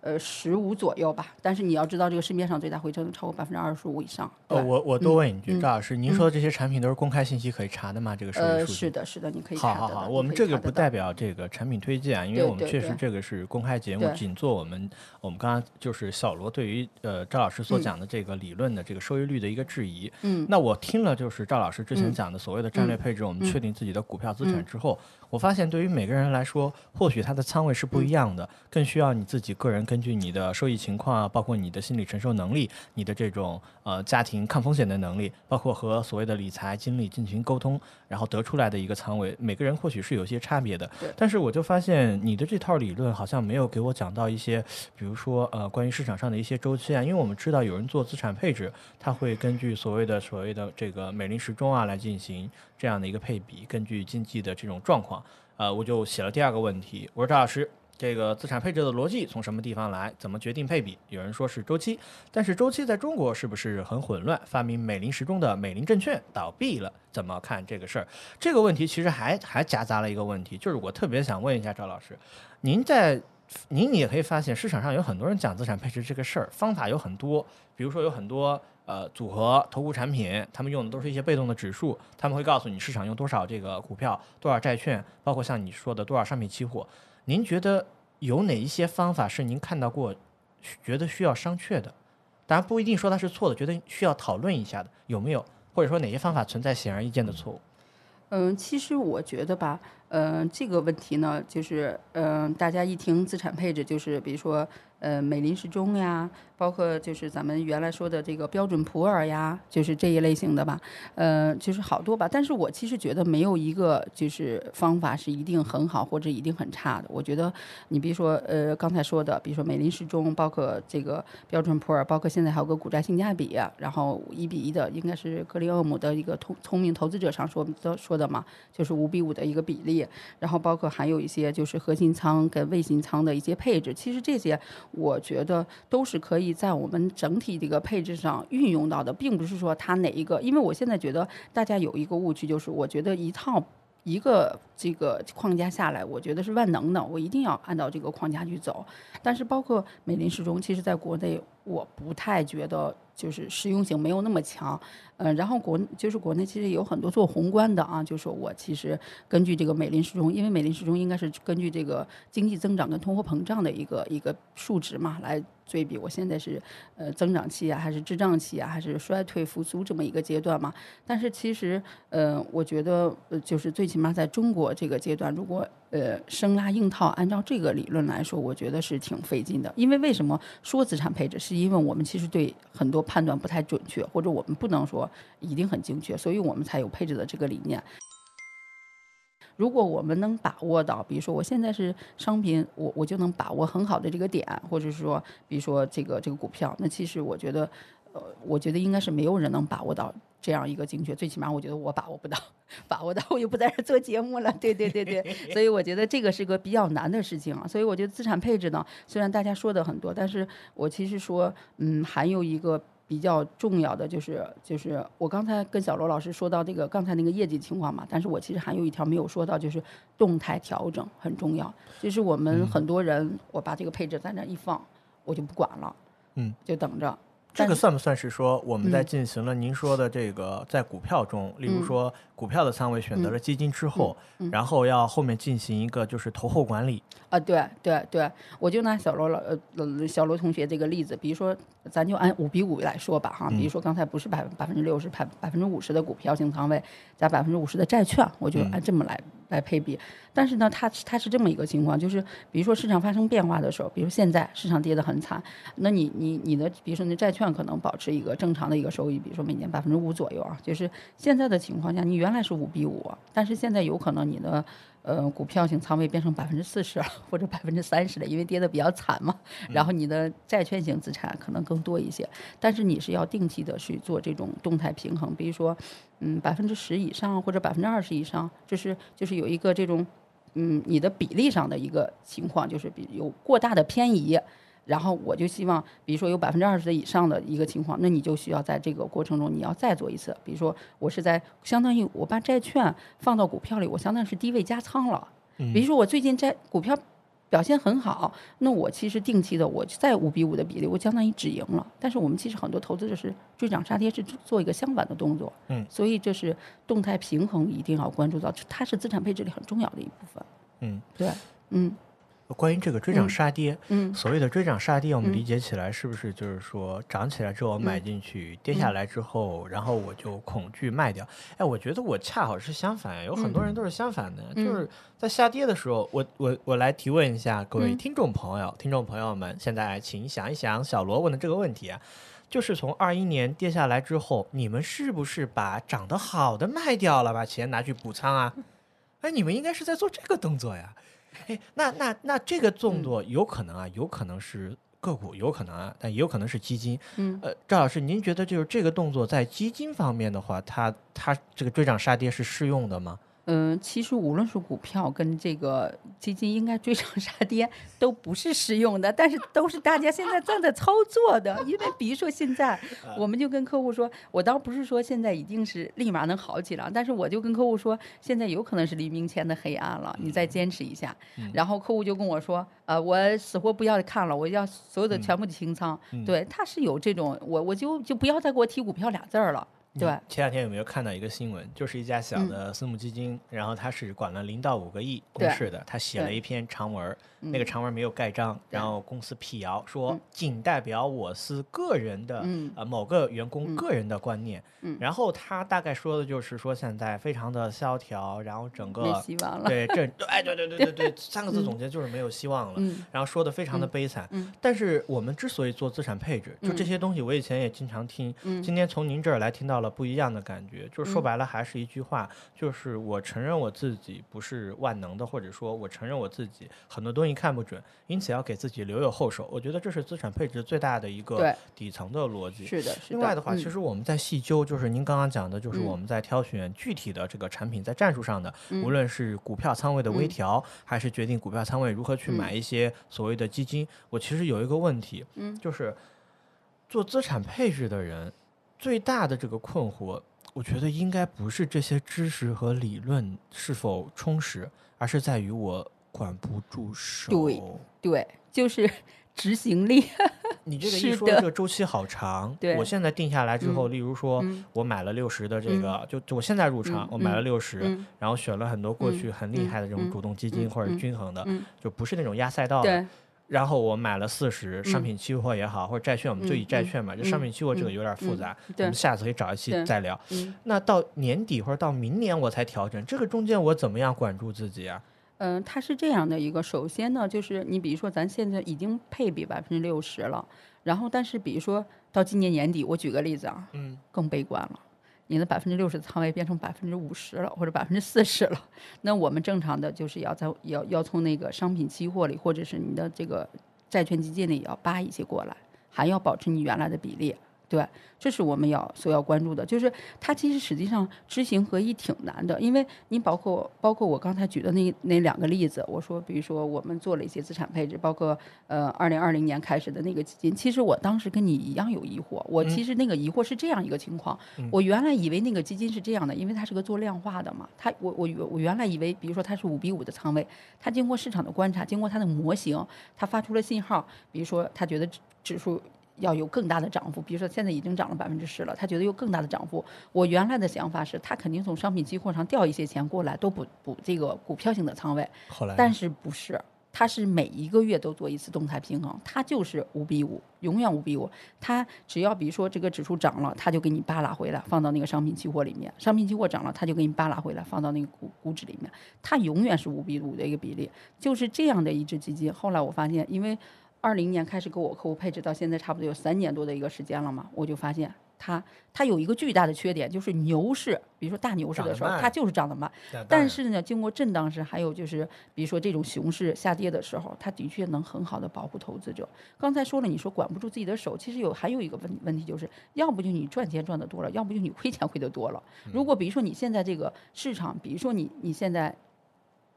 呃，十五左右吧，但是你要知道，这个市面上最大回撤能超过百分之二十五以上。呃，我我多问一句，嗯赵老师，您说的这些产品都是公开信息可以查的吗？这个收益呃，数据？是的，是的，你可以查好好好，我们这个不代表这个产品推荐啊，因为我们确实这个是公开节目，仅做我们我们刚刚就是小罗对于呃赵老师所嗯讲的这个理论的这个收益率的一个质疑。嗯那我听了就是赵老师之前嗯讲的所谓的战略配置，我们嗯确定自己的股票资产嗯之后，我发现对于每个人来说，或许他的仓位是不一样的，更需要你自己个人根据你的收益情况啊，包括你的心理承受能力，你的这种呃家庭抗风险的能力，包括和所谓的理财经理进行沟通，然后得出来的一个仓位，每个人或许是有些差别的。但是我就发现你的这套理论好像没有给我讲到一些，比如说呃关于市场上的一些周期啊，因为我们知道有人做资产配置，他会根据所谓的所谓的这个美林时钟啊来进行这样的一个配比，根据经济的这种状况。呃，我就写了第二个问题，我说赵老师，这个资产配置的逻辑从什么地方来？怎么决定配比？有人说是周期，但是周期在中国是不是很混乱？发明美林时钟的美林证券倒闭了，怎么看这个事儿？这个问题其实还还夹杂了一个问题，就是我特别想问一下赵老师，您在您也可以发现市场上有很多人讲资产配置这个事儿，方法有很多，比如说有很多呃组合投顾产品，他们用的都是一些被动的指数，他们会告诉你市场用多少这个股票、多少债券，包括像你说的多少商品期货。您觉得有哪一些方法是您看到过，觉得需要商榷的？当然不一定说它是错的，觉得需要讨论一下的，有没有？或者说哪些方法存在显而易见的错误？嗯，其实我觉得吧，嗯、这个问题呢，就是嗯、大家一听资产配置，就是比如说呃美林时钟呀，包括就是咱们原来说的这个标准普尔呀，就是这一类型的吧，呃，就是好多吧。但是我其实觉得没有一个就是方法是一定很好或者一定很差的。我觉得你比如说呃刚才说的，比如说美林时钟，包括这个标准普尔，包括现在还有个股债性价比，然后一比一的，应该是格林厄姆的一个聪聪明投资者上说的说的嘛，就是五比五的一个比例，然后包括还有一些就是核心仓跟卫星仓的一些配置，其实这些我觉得都是可以在我们整体这个配置上运用到的，并不是说它哪一个，因为我现在觉得大家有一个误区，就是我觉得一套。一个这个框架下来，我觉得是万能的，我一定要按照这个框架去走。但是包括美林时钟，其实在国内我不太觉得就是实用性没有那么强。呃，然后国就是国内其实有很多做宏观的啊，就说我其实根据这个美林时钟，因为美林时钟应该是根据这个经济增长跟通货膨胀的一个一个数值嘛来对比，我现在是呃增长期啊，还是滞胀期啊，还是衰退复苏这么一个阶段嘛。但是其实呃，我觉得就是最起码在中国这个阶段，如果呃生拉硬套，按照这个理论来说，我觉得是挺费劲的。因为为什么说资产配置，是因为我们其实对很多判断不太准确，或者我们不能说一定很精确，所以我们才有配置的这个理念。如果我们能把握到，比如说我现在是商品，我我就能把握很好的这个点，或者是说，比如说这个这个股票，那其实我觉得，呃，我觉得应该是没有人能把握到这样一个精确，最起码我觉得我把握不到，把握到我又不在这做节目了。对对对对，所以我觉得这个是个比较难的事情啊。所以我觉得资产配置呢，虽然大家说的很多，但是我其实说，嗯，还有一个。比较重要的就是就是我刚才跟小罗老师说到这个刚才那个业绩情况嘛，但是我其实还有一条没有说到，就是动态调整很重要。就是我们很多人，我把这个配置在那一放，我就不管了，嗯，就等着。这个算不算是说我们在嗯。进行了您说的这个在股票中，例如嗯。说股票的仓位选择了基金之后，嗯然后要后面进行一个就是投后管理，啊，对对对，我就拿小罗老呃呃小罗同学这个例子，比如说咱就按五比五来说吧哈，比如说刚才不是百百分之六十百百分之五十的股票型仓位加百分之五十的债券，我就按这么来、来配比。但是呢，它它是这么一个情况，就是比如说市场发生变化的时候，比如现在市场跌得很惨，那你你你的比如说你的债券可能保持一个正常的一个收益，比如说每年百分之五左右啊，就是现在的情况下，你原来是五比五，但是现在有可能你的呃，股票型仓位变成百分之四十，或者百分之三十的，因为跌的比较惨嘛。然后你的债券型资产可能更多一些，但是你是要定期的去做这种动态平衡，比如说，嗯，百分之十以上或者百分之二十以上，就是就是有一个这种，嗯，你的比例上的一个情况，就是比有过大的偏移。然后我就希望，比如说有百分之二十的以上的一个情况，那你就需要在这个过程中你要再做一次。比如说我是在相当于我把债券放到股票里，我相当于是低位加仓了。比如说我最近债股票表现很好，那我其实定期的我在五比五的比例，我相当于止盈了。但是我们其实很多投资者是追涨杀跌，是做一个相反的动作。嗯，所以这是动态平衡一定要关注到，它是资产配置里很重要的一部分。嗯，对，嗯。关于这个追涨杀跌，嗯，所谓的追涨杀跌，我们理解起来是不是就是说涨起来之后我买进去，跌下来之后，然后我就恐惧卖掉？哎，我觉得我恰好是相反，有很多人都是相反的，就是在下跌的时候，我我我来提问一下各位听众朋友，听众朋友们，现在请想一想小罗问的这个问题啊，就是从二一年跌下来之后，你们是不是把涨得好的卖掉了，把钱拿去补仓啊？哎，你们应该是在做这个动作呀。哎，那那那这个动作有可能啊，有可能是个股，有可能啊，但也有可能是基金。嗯，呃，赵老师，您觉得就是这个动作在基金方面的话，它它这个追涨杀跌是适用的吗？嗯，其实无论是股票跟这个基金，应该追涨杀跌都不是适用的，但是都是大家现在正在操作的。因为比如说现在，我们就跟客户说，我倒不是说现在一定是立马能好起来，但是我就跟客户说，现在有可能是黎明前的黑暗了，你再坚持一下。然后客户就跟我说，呃，我死活不要看了，我要所有的全部的清仓。对，他是有这种，我我就就不要再给我提股票俩字儿了。对，前两天有没有看到一个新闻？就是一家小的私募基金，然后他是管了零到五个亿公示的，他写了一篇长文，那个长文没有盖章，然后公司辟谣说仅代表我司个人的呃某个员工个人的观念，然后他大概说的就是说现在非常的萧条，然后整个没希望了，对，这哎对对对对对，三个字总结就是没有希望了，然后说的非常的悲惨。但是我们之所以做资产配置，就这些东西，我以前也经常听，今天从您这儿来听到了。不一样的感觉，就是说白了还是一句话，就是我承认我自己不是万能的，或者说我承认我自己很多东西看不准，因此要给自己留有后手。我觉得这是资产配置最大的一个底层的逻辑。是的，另外的话，其实我们在细究，就是您刚刚讲的，就是我们在挑选具体的这个产品，在战术上的，无论是股票仓位的微调，还是决定股票仓位如何去买一些所谓的基金，我其实有一个问题，嗯，就是做资产配置的人。最大的这个困惑，我觉得应该不是这些知识和理论是否充实，而是在于我管不住手。对对，就是 执行力。你这个 一说，这个周期好长。对，我现在定下来之后，例如说我买了六十的这个，就就我现在入场，我买了六十，然后选了很多过去很厉害的这种主动基金或者均衡的，就不是那种压赛道的。然后我买了四十商品期货也好，或者债券，我们就以债券嘛。就商品期货这个有点复杂，我们下次可以找一期再聊。那到年底或者到明年我才调整，这个中间我怎么样管住自己啊？嗯，它是这样的一个，首先呢，就是你比如说咱现在已经配比百分之六十了，然后但是比如说到今年年底，我举个例子啊，嗯，更悲观了。你的百分之六十的仓位变成百分之五十了，或者百分之四十了，那我们正常的就是要在要要从那个商品期货里，或者是你的这个债券基金里要扒一些过来，还要保持你原来的比例。对，这是我们要所要关注的，就是它其实实际上知行合一挺难的，因为您包括包括我刚才举的那那两个例子，我说比如说我们做了一些资产配置，包括呃二零二零年开始的那个基金，其实我当时跟你一样有疑惑，我其实那个疑惑是这样一个情况，我原来以为那个基金是这样的，因为它是个做量化的嘛，它我我我原来以为，比如说它是五比五的仓位，它经过市场的观察，经过它的模型，它发出了信号，比如说它觉得指数。要有更大的涨幅，比如说现在已经涨了百分之十了，他觉得有更大的涨幅。我原来的想法是他肯定从商品期货上调一些钱过来，都补补这个股票型的仓位。后来，但是不是，他是每一个月都做一次动态平衡，他就是五比五，永远五比五。他只要比如说这个指数涨了，他就给你扒拉回来，放到那个商品期货里面；商品期货涨了，他就给你扒拉回来，放到那个股股指里面。他永远是五比五的一个比例，就是这样的一只基金。后来我发现，因为。二零年开始给我客户配置到现在差不多有三年多的一个时间了嘛，我就发现它它有一个巨大的缺点，就是牛市，比如说大牛市的时候，它就是涨得慢。但是呢，经过震荡市，还有就是比如说这种熊市下跌的时候，它的确能很好的保护投资者。刚才说了，你说管不住自己的手，其实有还有一个问问题就是，要不就你赚钱赚的多了，要不就你亏钱亏的多了。如果比如说你现在这个市场，比如说你你现在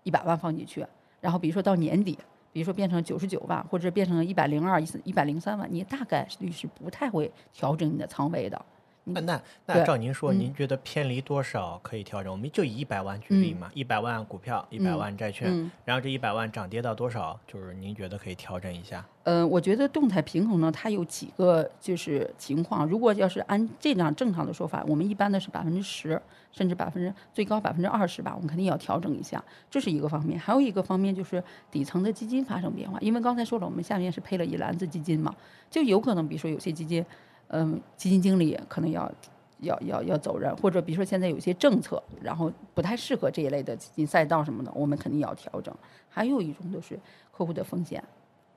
一百万放进去，然后比如说到年底。比如说变成九十九万，或者变成一百零二、一百零三万，你大概率是不太会调整你的仓位的。那那那照您说，嗯您觉得偏离多少可以调整？我们就以一百万举例嘛，一百万股票，一百嗯万债券，嗯然后这一百万涨跌到多少，就是您觉得可以调整一下？呃，我觉得动态平衡呢，它有几个就是情况。如果要是按这样正常的说法，我们一般的是百分之十，甚至百分之最高百分之二十吧，我们肯定要调整一下，这是一个方面。还有一个方面就是底层的基金发生变化，因为刚才说了，我们下面是配了一篮子基金嘛，就有可能比如说有些基金，嗯、基金经理可能要。要要要走人，或者比如说现在有些政策，然后不太适合这一类的基金赛道什么的，我们肯定要调整。还有一种就是客户的风险，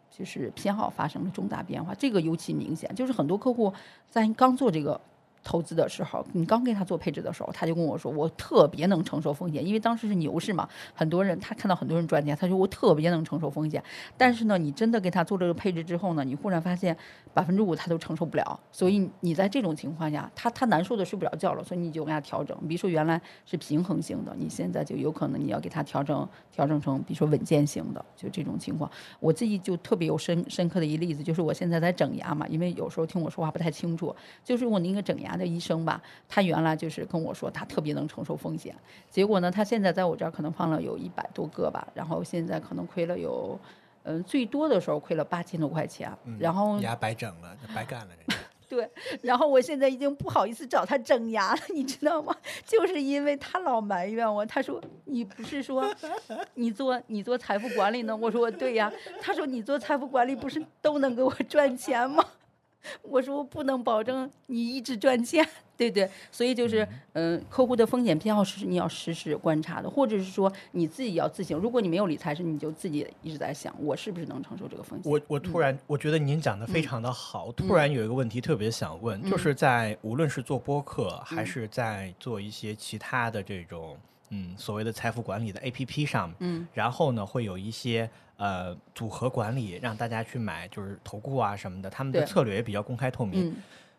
就是偏好发生了重大变化，这个尤其明显。就是很多客户在刚做这个投资的时候，你刚给他做配置的时候，他就跟我说，我特别能承受风险，因为当时是牛市嘛，很多人他看到很多人赚钱，他说我特别能承受风险。但是呢，你真的给他做这个配置之后呢，你忽然发现百分之五他都承受不了，所以你在这种情况下，他他难受的睡不了觉了，所以你就给他调整。比如说原来是平衡型的，你现在就有可能你要给他调整调整成，比如说稳健型的，就这种情况。我自己就特别有深深刻的一例子，就是我现在在整牙嘛，因为有时候听我说话不太清楚，就是我那个整牙的医生吧，他原来就是跟我说他特别能承受风险，结果呢，他现在在我这儿可能放了有一百多个吧，然后现在可能亏了有。嗯，最多的时候亏了八千多块钱，然后牙白整了，白干了，人 家对，然后我现在已经不好意思找他整牙了，你知道吗？就是因为他老埋怨我，他说你不是说 你做你做财富管理呢？我说对呀。他说你做财富管理不是都能给我赚钱吗？我说我不能保证你一直赚钱，对不对？所以就是，嗯、客户的风险偏好是你要实时观察的，或者是说你自己要自行。如果你没有理财师，你就自己一直在想，我是不是能承受这个风险？我我突然我觉得您讲的非常的好，突然有一个问题特别想问，就是在无论是做播客还是在做一些其他的这种嗯所谓的财富管理的 APP 上，嗯，然后呢会有一些呃组合管理让大家去买，就是投顾啊什么的，他们的策略也比较公开透明。嗯。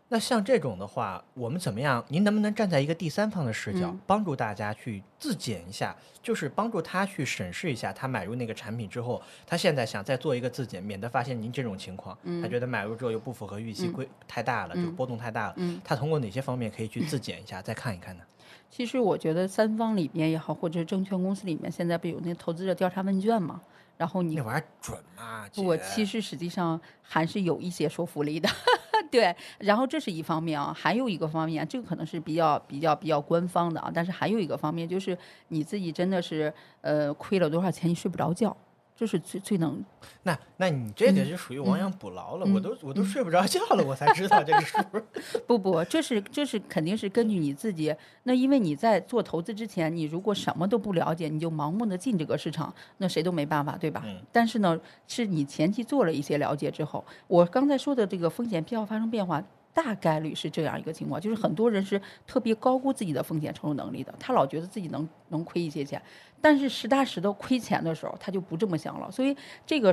那像这种的话，我们怎么样？您能不能站在一个第三方的视角，嗯帮助大家去自检一下，就是帮助他去审视一下，他买入那个产品之后，他现在想再做一个自检，免得发现您这种情况，他觉得买入之后又不符合预期，嗯规太大了，就嗯波动太大了。嗯他通过哪些方面可以去自检一下，再看一看呢？其实我觉得三方里面也好，或者是证券公司里面，现在不有那投资者调查问卷嘛？然后你那玩意儿准吗？我其实实际上还是有一些说服力的，对。然后这是一方面啊，还有一个方面，这个可能是比较比较比较官方的啊，但是还有一个方面就是你自己真的是呃亏了多少钱，你睡不着觉，这是最最能那那你这个嗯就属于亡羊补牢了，嗯我都我都睡不着觉了，我才知道这个数。不不，这是这是肯定是根据你自己。那因为你在做投资之前，你如果什么都不了解，你就盲目的进这个市场，那谁都没办法，对吧？嗯但是呢，是你前期做了一些了解之后，我刚才说的这个风险偏好发生变化。大概率是这样一个情况，就是很多人是特别高估自己的风险承受能力的，他老觉得自己能能亏一些钱，但是实打实的亏钱的时候，他就不这么想了。所以这个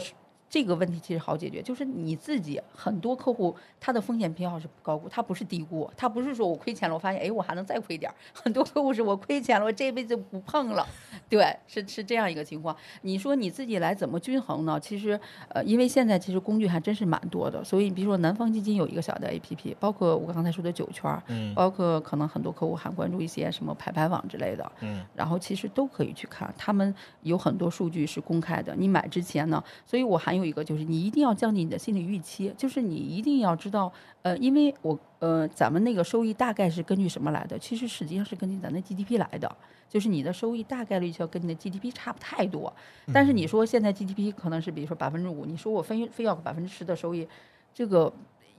这个问题其实好解决，就是你自己很多客户他的风险偏好是高估，他不是低估，他不是说我亏钱了，我发现哎我还能再亏点儿，很多客户是我亏钱了，我这辈子不碰了，对，是是这样一个情况。你说你自己来怎么均衡呢？其实呃，因为现在其实工具还真是蛮多的，所以比如说南方基金有一个小的 APP，包括我刚才说的九圈儿，嗯包括可能很多客户还关注一些什么排排网之类的，嗯然后其实都可以去看，他们有很多数据是公开的。你买之前呢，所以我还有一个就是，你一定要降低你的心理预期，就是你一定要知道，呃，因为我呃，咱们那个收益大概是根据什么来的？其实实际上是根据咱的 GDP 来的，就是你的收益大概率就要跟你的 GDP 差不太多。但是你说现在 GDP 可能是比如说百分之五，你说我非非要个百分之十的收益，这个。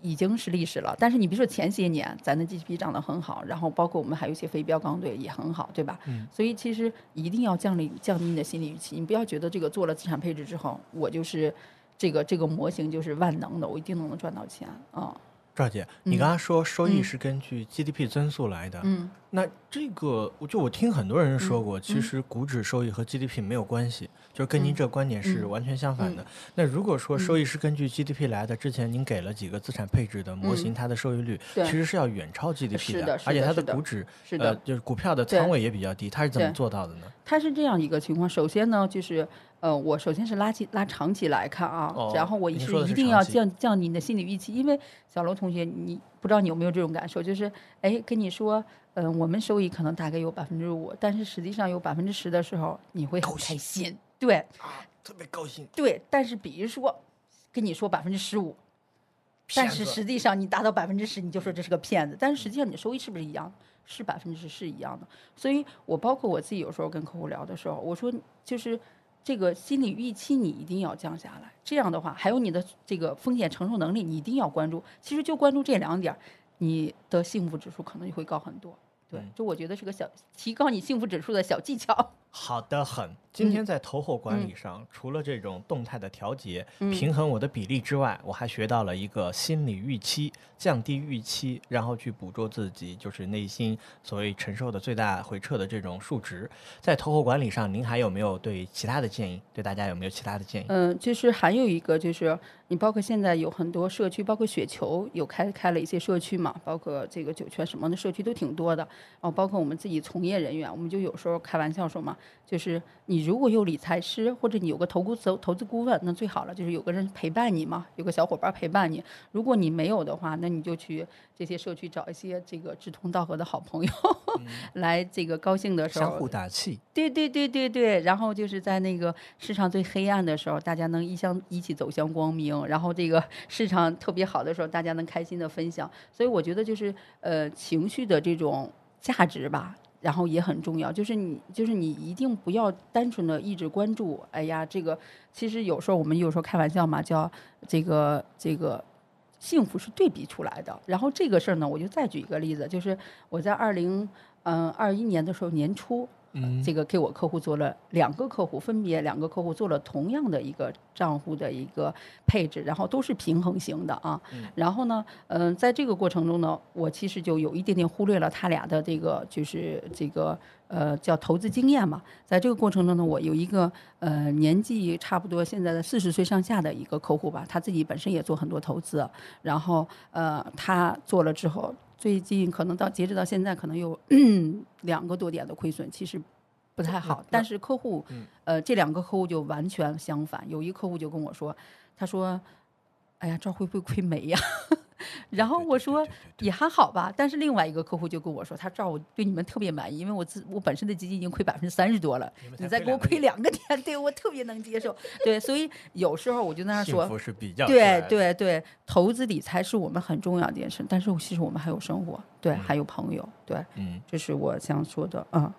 已经是历史了，但是你比如说前些年咱的 GDP 涨得很好，然后包括我们还有一些非标钢队也很好，对吧？嗯。所以其实一定要降低降低你的心理预期，你不要觉得这个做了资产配置之后，我就是这个这个模型就是万能的，我一定能赚到钱。啊。赵姐，你嗯刚刚说收益嗯是根据 GDP 增速来的，嗯，那这个我就我听很多人说嗯过，其嗯实股指收益和 GDP 没有关系，就是跟您嗯这观点是嗯完全相反的。那如果说嗯收益是根据 GDP 来的，之前您给了几个资产配置的模型，它的收益率其实是要远超 GDP 是的而且它的股指呃就是股票的仓位也比较低，它是怎么做到的呢？它是这样一个情况。首先呢，就是呃，我首先是拉起拉长期来看啊，哦然后我您说的是一定要降降你的心理预期，因为小罗同学，你不知道你有没有这种感受，就是哎，跟你说，嗯、我们收益可能大概有百分之五，但是实际上有百分之十的时候，你会很开心，对啊，特别高兴。对。但是比如说跟你说百分之十五，但是实际上你达到百分之十，你就说这是个骗子。但是实际上你的收益是不是一样？是百分之十是一样的。所以我包括我自己有时候跟客户聊的时候，我说就是这个心理预期你一定要降下来。这样的话，还有你的这个风险承受能力，你一定要关注。其实就关注这两点，你的幸福指数可能就会高很多。对嗯，这我觉得是个小提高你幸福指数的小技巧。好的很。今嗯天在投后管理上，除了这种动态的调节、嗯平衡我的比例之外，我还学到了一个心理预期，降低预期，然后去捕捉自己就是内心所谓承受的最大回撤的这种数值。在投后管理上，您还有没有对其他的建议？对大家有没有其他的建议？嗯，就是还有一个就是，你包括现在有很多社区，包括雪球有开开了一些社区嘛，包括这个酒泉什么的社区都挺多的。然后包括我们自己从业人员，我们就有时候开玩笑说嘛，就是你如果有理财师或者你有个投资投资顾问，那最好了，就是有个人陪伴你嘛，有个小伙伴陪伴你。如果你没有的话，那你就去这些社区找一些这个志同道合的好朋友，来这个高兴的时候相互打气。对对对对对，然后就是在那个市场最黑暗的时候，大家能一相一起走向光明，然后这个 市场特别好的时候，大家能开心的分享。所以我觉得就是呃情绪的这种价值吧。然后也很重要，就是你，就是你一定不要单纯的一直关注，哎呀，这个其实有时候我们有时候开玩笑嘛，叫这个这个幸福是对比出来的。然后这个事儿呢，我就再举一个例子，就是我在二零嗯二一年的时候年初，嗯，这个给我客户做了两个客户，分别两个客户做了同样的一个账户的一个配置，然后都是平衡型的啊。然后呢，嗯、在这个过程中呢，我其实就有一点点忽略了他俩的这个就是这个呃叫投资经验嘛。在这个过程中呢，我有一个呃年纪差不多现在的四十岁上下的一个客户吧，他自己本身也做很多投资，然后呃他做了之后。最近可能到截止到现在，可能有 两个多点的亏损，其实不太好。但是客户，呃，这两个客户就完全相反。有一客户就跟我说，他说：“哎呀，这会不会亏没呀？” 然后我说也还好吧。但是另外一个客户就跟我说，他这儿我对你们特别满意，因为我自我本身的基金已经亏百分之三十多了，你再给我亏亏两个点，对我特别能接受。对，所以有时候我就在那儿说幸，福是比较对，对对，投资理财是我们很重要的一件事，但是其实我们还有生活，对，还有朋友，对，嗯，这是我想说的啊。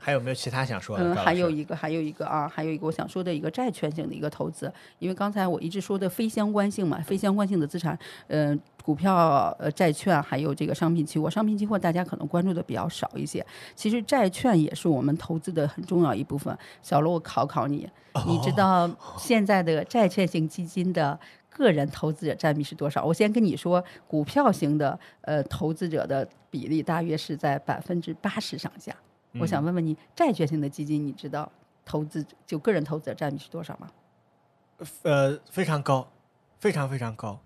还有没有其他想说的？嗯，还有一个，还有一个啊，还有一个我想说的一个债券型的一个投资，因为刚才我一直说的非相关性嘛，非相关性的资产，嗯、股票、呃，债券，还有这个商品期货，商品期货大家可能关注的比较少一些，其实债券也是我们投资的很重要一部分。小罗，我考考你，你知道现在的债券型基金的个人投资者占比是多少？我先跟你说，股票型的呃投资者的比例大约是在百分之八十上下。我想问问你，债券型的基金，你知道投资就个人投资者占比是多少吗？呃非常高，非常非常高，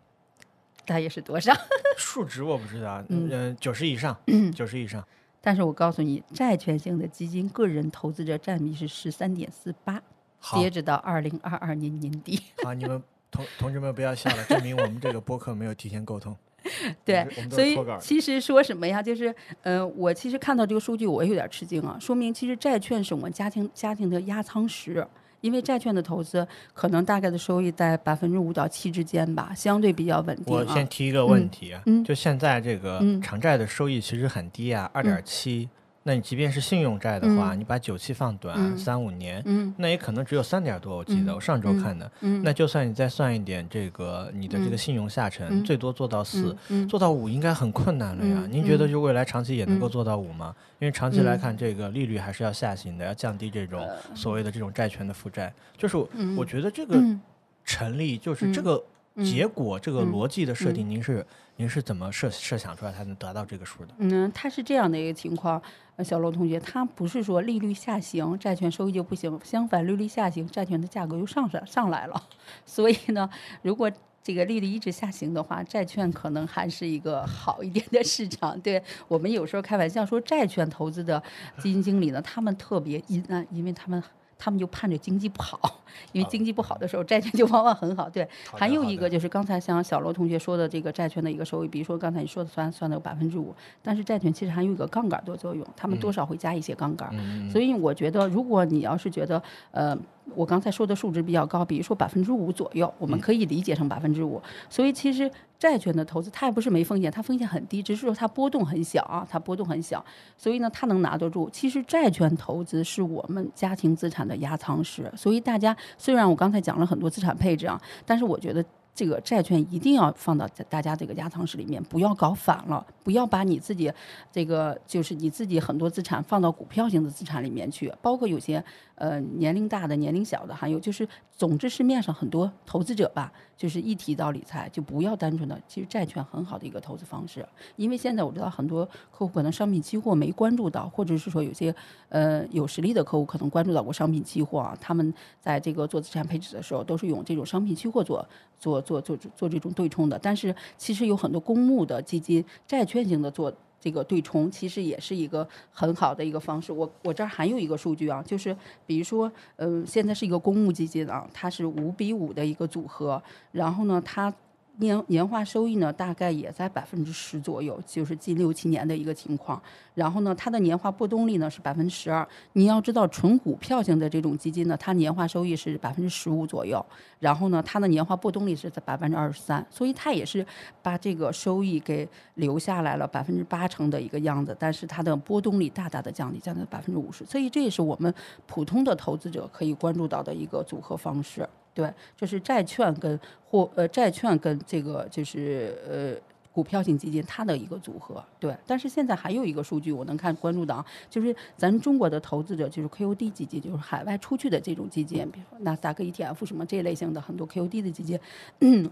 大约是多少？数值我不知道，嗯嗯，九十以上，九十以上。但是我告诉你，债券型的基金个人投资者占比是十三点四八，好，截止到二零二二年年底。好，你们同同志们不要笑了，证明我们这个播客没有提前沟通。对所以其实说什么呀？就是，呃，我其实看到这个数据，我也有点吃惊啊，说明其实债券是我们家庭家庭的压舱石。因为债券的投资可能大概的收益在百分之五到七之间吧，相对比较稳定我啊。先提一个问题啊，嗯就现在这个嗯长债的收益其实很低啊，二点七。那你即便是信用债的话，嗯你把久期放短嗯三五年，嗯那也可能只有三点多，我记得嗯我上周看的。嗯，那就算你再算一点这个你的这个嗯信用下沉，嗯最多做到四、做到五应该很困难了呀。嗯您觉得嗯就未来长期也能够嗯做到五吗？因为长期来嗯看，这个利率还是要下行的，要降低这种所谓的这种债权的负债。就是我觉得这个嗯成立，就是这嗯个结果这个嗯逻辑的设定，您是您是怎么设设想出来才能得到这个数的？嗯，它是这样的一个情况，呃，小罗同学，它不是说利率下行，债券收益就不行，相反，利率下行，债券的价格又上上上来了。所以呢，如果这个利率一直下行的话，债券可能还是一个好一点的市场。对我们有时候开玩笑说，债券投资的基金经理呢，他们特别阴暗，因为他们。他们就盼着经济不好，因为经济不好的时候，债券就往往很好。对，还有一个就是刚才像小罗同学说的这个债券的一个收益，比如说刚才你说的算算的有百分之五，但是债券其实还有一个杠杆的作用，他们多少会加一些杠杆。嗯，所以我觉得，如果你要是觉得，呃，我刚才说的数值比较高，比如说百分之五左右，我们可以理解成百分之五。所以其实债券的投资它也不是没风险，它风险很低，只是说它波动很小啊，它波动很小，所以呢，它能拿得住。其实债券投资是我们家庭资产的压舱石，所以大家虽然我刚才讲了很多资产配置啊，但是我觉得。这个债券一定要放到大家这个压舱石里面，不要搞反了，不要把你自己这个就是你自己很多资产放到股票型的资产里面去，包括有些呃年龄大的、年龄小的，还有就是总之市面上很多投资者吧，就是一提到理财就不要单纯的，其实债券很好的一个投资方式，因为现在我知道很多客户可能商品期货没关注到，或者是说有些呃有实力的客户可能关注到过商品期货啊，他们在这个做资产配置的时候都是用这种商品期货做做做做做这种对冲的，但是其实有很多公募的基金、债券型的做。这个对冲其实也是一个很好的一个方式。我我这儿还有一个数据啊，就是比如说，嗯、现在是一个公募基金啊，它是五比五的一个组合，然后呢，它年年化收益呢大概也在百分之十左右，就是近六七年的一个情况。然后呢，它的年化波动率呢是百分之十二。你要知道，纯股票型的这种基金呢，它年化收益是百分之十五左右，然后呢，它的年化波动率是在百分之二十三，所以它也是把这个收益给留下来了百分之八成的一个样子，但是它的波动率大大的降低，降到百分之五十，所以这也是我们普通的投资者可以关注到的一个组合方式。对，这是债券跟或呃债券跟这个就是呃股票型基金它的一个组合。对，但是现在还有一个数据我能看关注到，就是咱中国的投资者就是 QD 基金，就是海外出去的这种基金，比如说纳斯达克 ETF 什么这一类型的很多 QD 的基金，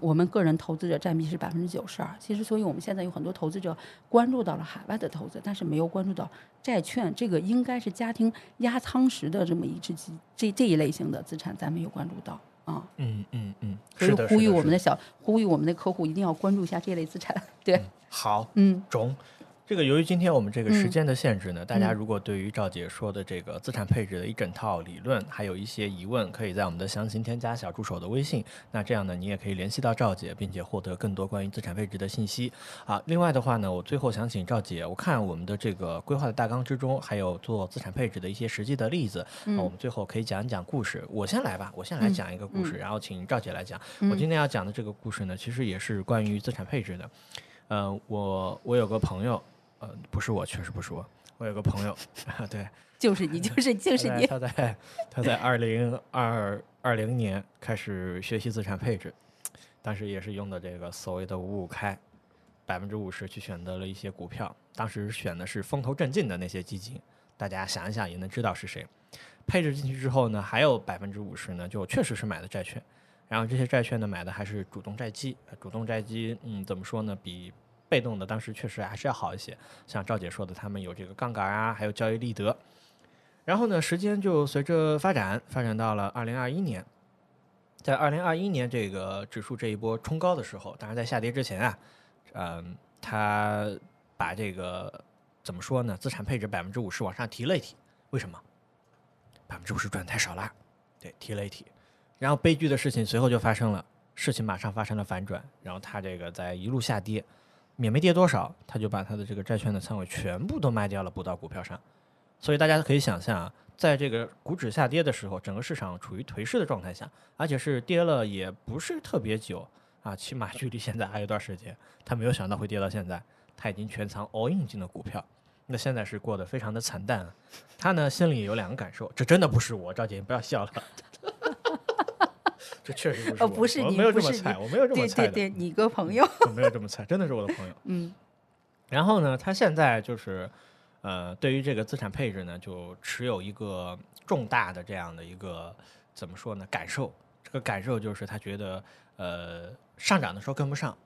我们个人投资者占比是百分之九十二。其实，所以我们现在有很多投资者关注到了海外的投资，但是没有关注到债券这个应该是家庭压舱石的这么一只基这这一类型的资产，咱没有关注到啊。嗯嗯嗯，所以呼吁我们的小，呼吁我们的客户一定要关注一下这类资产。对，好嗯中。这个由于今天我们这个时嗯间的限制呢，大家嗯如果对于赵姐说的这个资产配置的一整套理论还有一些疑问，可以在我们的详情添加小助手的微信。那这样呢，你也可以联系到赵姐，并且获得更多关于资产配置的信息啊。另外的话呢，我最后想请赵姐，我看我们的这个规划的大纲之中，还有做资产配置的一些实际的例子，啊，我们最后可以讲一讲故事。我先来吧，我先来嗯讲一个故事，然后请赵姐来讲。嗯我今天要讲的这个故事呢，其实也是关于资产配置的。呃，我我有个朋友，呃，不是我，确实不是我，我有个朋友，对，就是你，就是就是你。他在 他在二零二二零年开始学习资产配置，当时也是用的这个所谓的五五开，百分之五十去选择了一些股票，当时选的是风头正劲的那些基金，大家想一想也能知道是谁。配置进去之后呢，还有百分之五十呢，就确实是买的债券，然后这些债券呢买的还是主动债基，呃主动债基，嗯，怎么说呢，比被动的当时确实还是要好一些。像赵姐说的，他们有这个杠杆啊，还有交易利得。然后呢，时间就随着发展，发展到了二零二一年。在二零二一年这个指数这一波冲高的时候，当然在下跌之前啊，嗯，他把这个怎么说呢？资产配置百分之五十往上提了一提，为什么？百分之五十赚太少啦，对，提了一提。然后悲剧的事情随后就发生了，事情马上发生了反转，然后他这个在一路下跌，也没跌多少，他就把他的这个债券的仓位全部都卖掉了，补到股票上。所以大家可以想象啊，在这个股指下跌的时候，整个市场处于颓势的状态下，而且是跌了也不是特别久啊，起码距离现在还有一段时间。他没有想到会跌到现在，他已经全仓 all in 进了股票，那现在是过得非常的惨淡啊。他呢心里有两个感受，这真的不是我，赵姐你不要笑了。这确实不是我，哦不是我没有你不是这么菜，我没有这么对菜对，对对，你个朋友。我没有这么菜，真的是我的朋友。嗯然后呢，他现在就是，呃，对于这个资产配置呢，就持有一个重大的这样的一个怎么说呢感受。这个感受就是他觉得，呃，上涨的时候跟不上，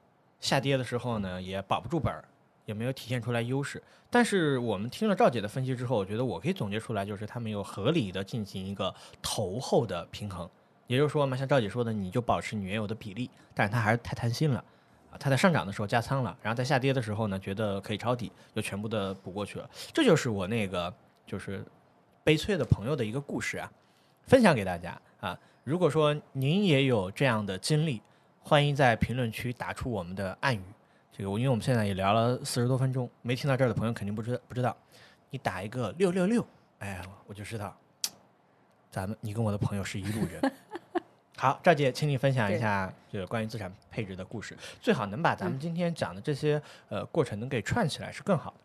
下跌的时候呢也保不住本儿，也没有体现出来优势。但是我们听了赵姐的分析之后，我觉得我可以总结出来，就是他们有合理的进行一个投后的平衡。也就是说嘛，像赵姐说的，你就保持你原有的比例，但是它还是太贪心了啊！它在上涨的时候加仓了，然后在下跌的时候呢，觉得可以抄底，又全部的补过去了。这就是我那个就是悲催的朋友的一个故事啊，分享给大家啊。如果说您也有这样的经历，欢迎在评论区打出我们的暗语。这个因为我们现在也聊了四十多分钟，没听到这儿的朋友肯定不知不知道，你打一个六六六，哎，我就知道，咱们你跟我的朋友是一路人。好，赵姐，请你分享一下这个关于资产配置的故事，最好能把咱们今天讲的这些呃过程能给串起来是更好的。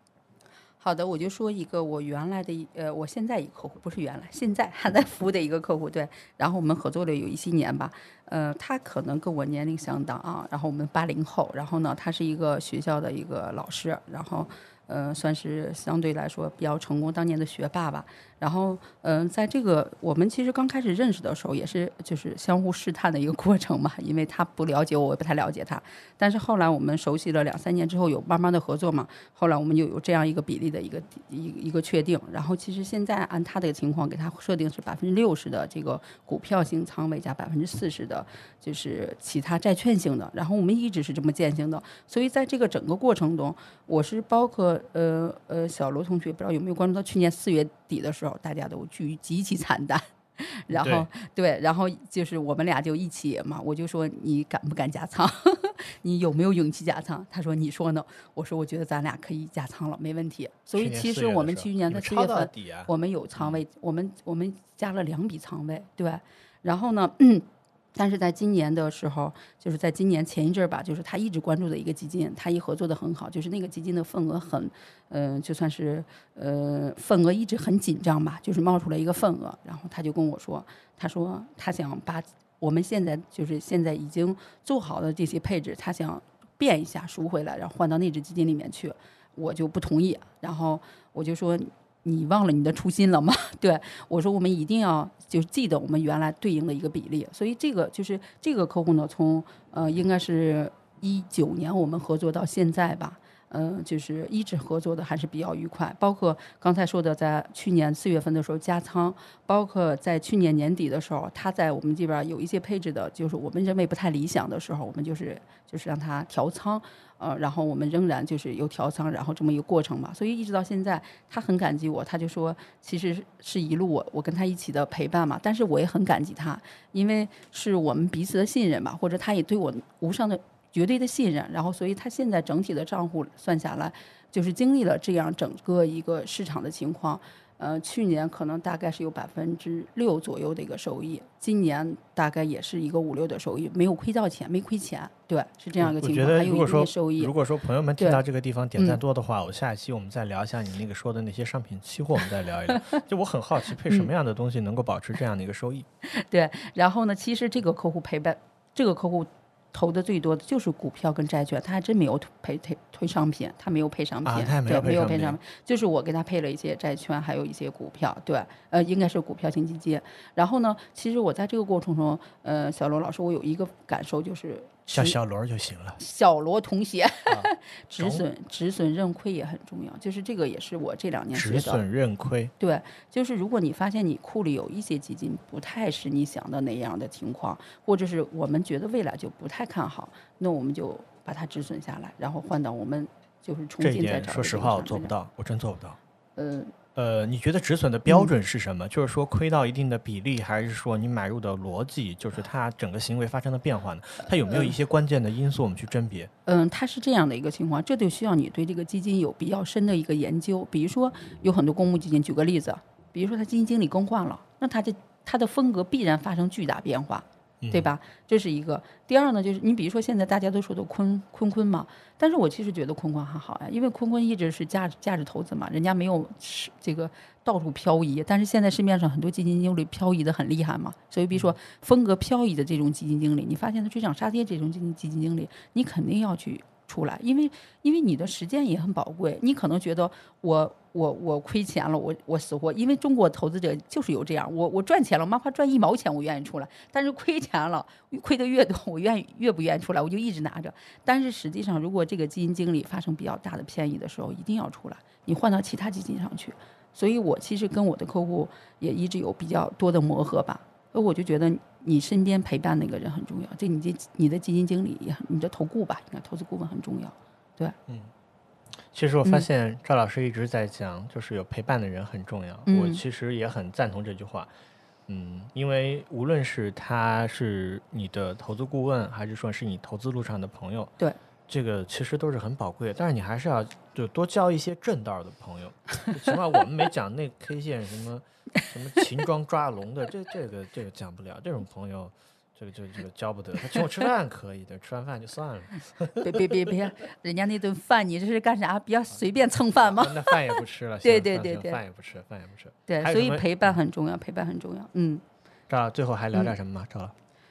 好的，我就说一个我原来的一呃，我现在一个客户，不是原来，现在还在服务的一个客户，对。然后我们合作了有一些年吧，呃，他可能跟我年龄相当啊，然后我们八零后，然后呢，他是一个学校的一个老师，然后。呃，算是相对来说比较成功，当年的学霸吧。然后，嗯，在这个我们其实刚开始认识的时候，也是就是相互试探的一个过程嘛。因为他不了解我，我也不太了解他。但是后来我们熟悉了两三年之后，有慢慢的合作嘛。后来我们就有这样一个比例的一个一一个确定。然后其实现在按他的情况，给他设定是百分之六十的这个股票型仓位加百分之四十的，就是其他债券型的。然后我们一直是这么践行的。所以在这个整个过程中，我是包括。呃呃，小罗同学不知道有没有关注到去年四月底的时候，大家都剧极其惨淡，然后对，然后就是我们俩就一起嘛，我就说你敢不敢加仓？你有没有勇气加仓？他说你说呢？我说我觉得咱俩可以加仓了，没问题。所以其实我们去年的四月份，我们有仓位，我们我们加了两笔仓位，对，然后呢？但是在今年的时候，就是在今年前一阵儿吧，就是他一直关注的一个基金，他一合作的很好，就是那个基金的份额很，嗯，就算是呃份额一直很紧张吧，就是冒出来一个份额，然后他就跟我说，他说他想把我们现在就是现在已经做好的这些配置，他想变一下赎回来，然后换到那只基金里面去，我就不同意，然后我就说。你忘了你的初心了吗？对我说，我们一定要就记得我们原来对应的一个比例。所以这个就是这个客户呢，从呃应该是一九年我们合作到现在吧，嗯，就是一直合作的还是比较愉快。包括刚才说的，在去年四月份的时候加仓，包括在去年年底的时候，他在我们这边有一些配置的，就是我们认为不太理想的时候，我们就是就是让他调仓。呃，然后我们仍然就是有调仓，然后这么一个过程嘛，所以一直到现在，他很感激我，他就说，其实是一路我我跟他一起的陪伴嘛，但是我也很感激他，因为是我们彼此的信任吧，或者他也对我无上的绝对的信任，然后所以他现在整体的账户算下来，就是经历了这样整个一个市场的情况。呃，去年可能大概是有百分之六左右的一个收益，今年大概也是一个五六的收益，没有亏到钱，没亏钱，对，是这样一个情况，还有一些收益。如果说朋友们听到这个地方点赞多的话，我下一期我们再聊一下你那个说的那些商品期货，我们再聊一聊。就我很好奇，配什么样的东西能够保持这样的一个收益？对，然后呢，其实这个客户陪伴，这个客户。投的最多的就是股票跟债券，他还真没有配推推商品，他没有配商品，对，没有配商品，就是我给他配了一些债券，还有一些股票，对，呃，应该是股票型基金。然后呢，其实我在这个过程中，呃，小罗老师，我有一个感受就是。叫小罗就行了。小罗同学，止损止损认亏也很重要，就是这个也是我这两年止损认亏。对，就是如果你发现你库里有一些基金不太是你想的那样的情况，或者是我们觉得未来就不太看好，那我们就把它止损下来，然后换到我们就是重新再找说实话，我做不到，我真做不到。嗯。呃，你觉得止损的标准是什么？就是说亏到一定的比例，还是说你买入的逻辑，就是它整个行为发生了变化呢？它有没有一些关键的因素我们去甄别？嗯，它是这样的一个情况，这就需要你对这个基金有比较深的一个研究。比如说有很多公募基金，举个例子，比如说它基金经理更换了，那它这它的风格必然发生巨大变化。对吧？这是一个。第二呢，就是你比如说现在大家都说的坤坤坤嘛，但是我其实觉得坤坤还好呀，因为坤坤一直是价值价值投资嘛，人家没有是这个到处漂移。但是现在市面上很多基金经理漂移的很厉害嘛，所以比如说风格漂移的这种基金经理，你发现他追涨杀跌这种基金基金经理，你肯定要去。出来，因为因为你的时间也很宝贵，你可能觉得我我我亏钱了，我我死活，因为中国投资者就是有这样，我我赚钱了，哪怕赚一毛钱我愿意出来，但是亏钱了，亏的越多我愿意越不愿意出来，我就一直拿着。但是实际上，如果这个基金经理发生比较大的偏移的时候，一定要出来，你换到其他基金上去。所以我其实跟我的客户也一直有比较多的磨合吧。而我就觉得你身边陪伴那个人很重要，这你这你的基金经理也很，你的投顾吧，应该投资顾问很重要，对。嗯，其实我发嗯现赵老师一直在讲，就是有陪伴的人很重要。我嗯其实也很赞同这句话。嗯，因为无论是他是你的投资顾问，还是说是你投资路上的朋友，对，这个其实都是很宝贵的。但是你还是要就多交一些正道的朋友。就 起码我们没讲那 K 线什么什么秦庄抓龙的，这这个这个讲不了。这种朋友，这个这个这个交不得。他请我吃饭可以的，吃完饭就算了。别别别别，人家那顿饭你这是干啥？不要随便蹭饭吗？那饭也不吃了，对对对对饭也不吃，饭也不吃。对，所以陪伴很重要，陪伴很重要。嗯，赵，最后还聊点什么吗？赵老，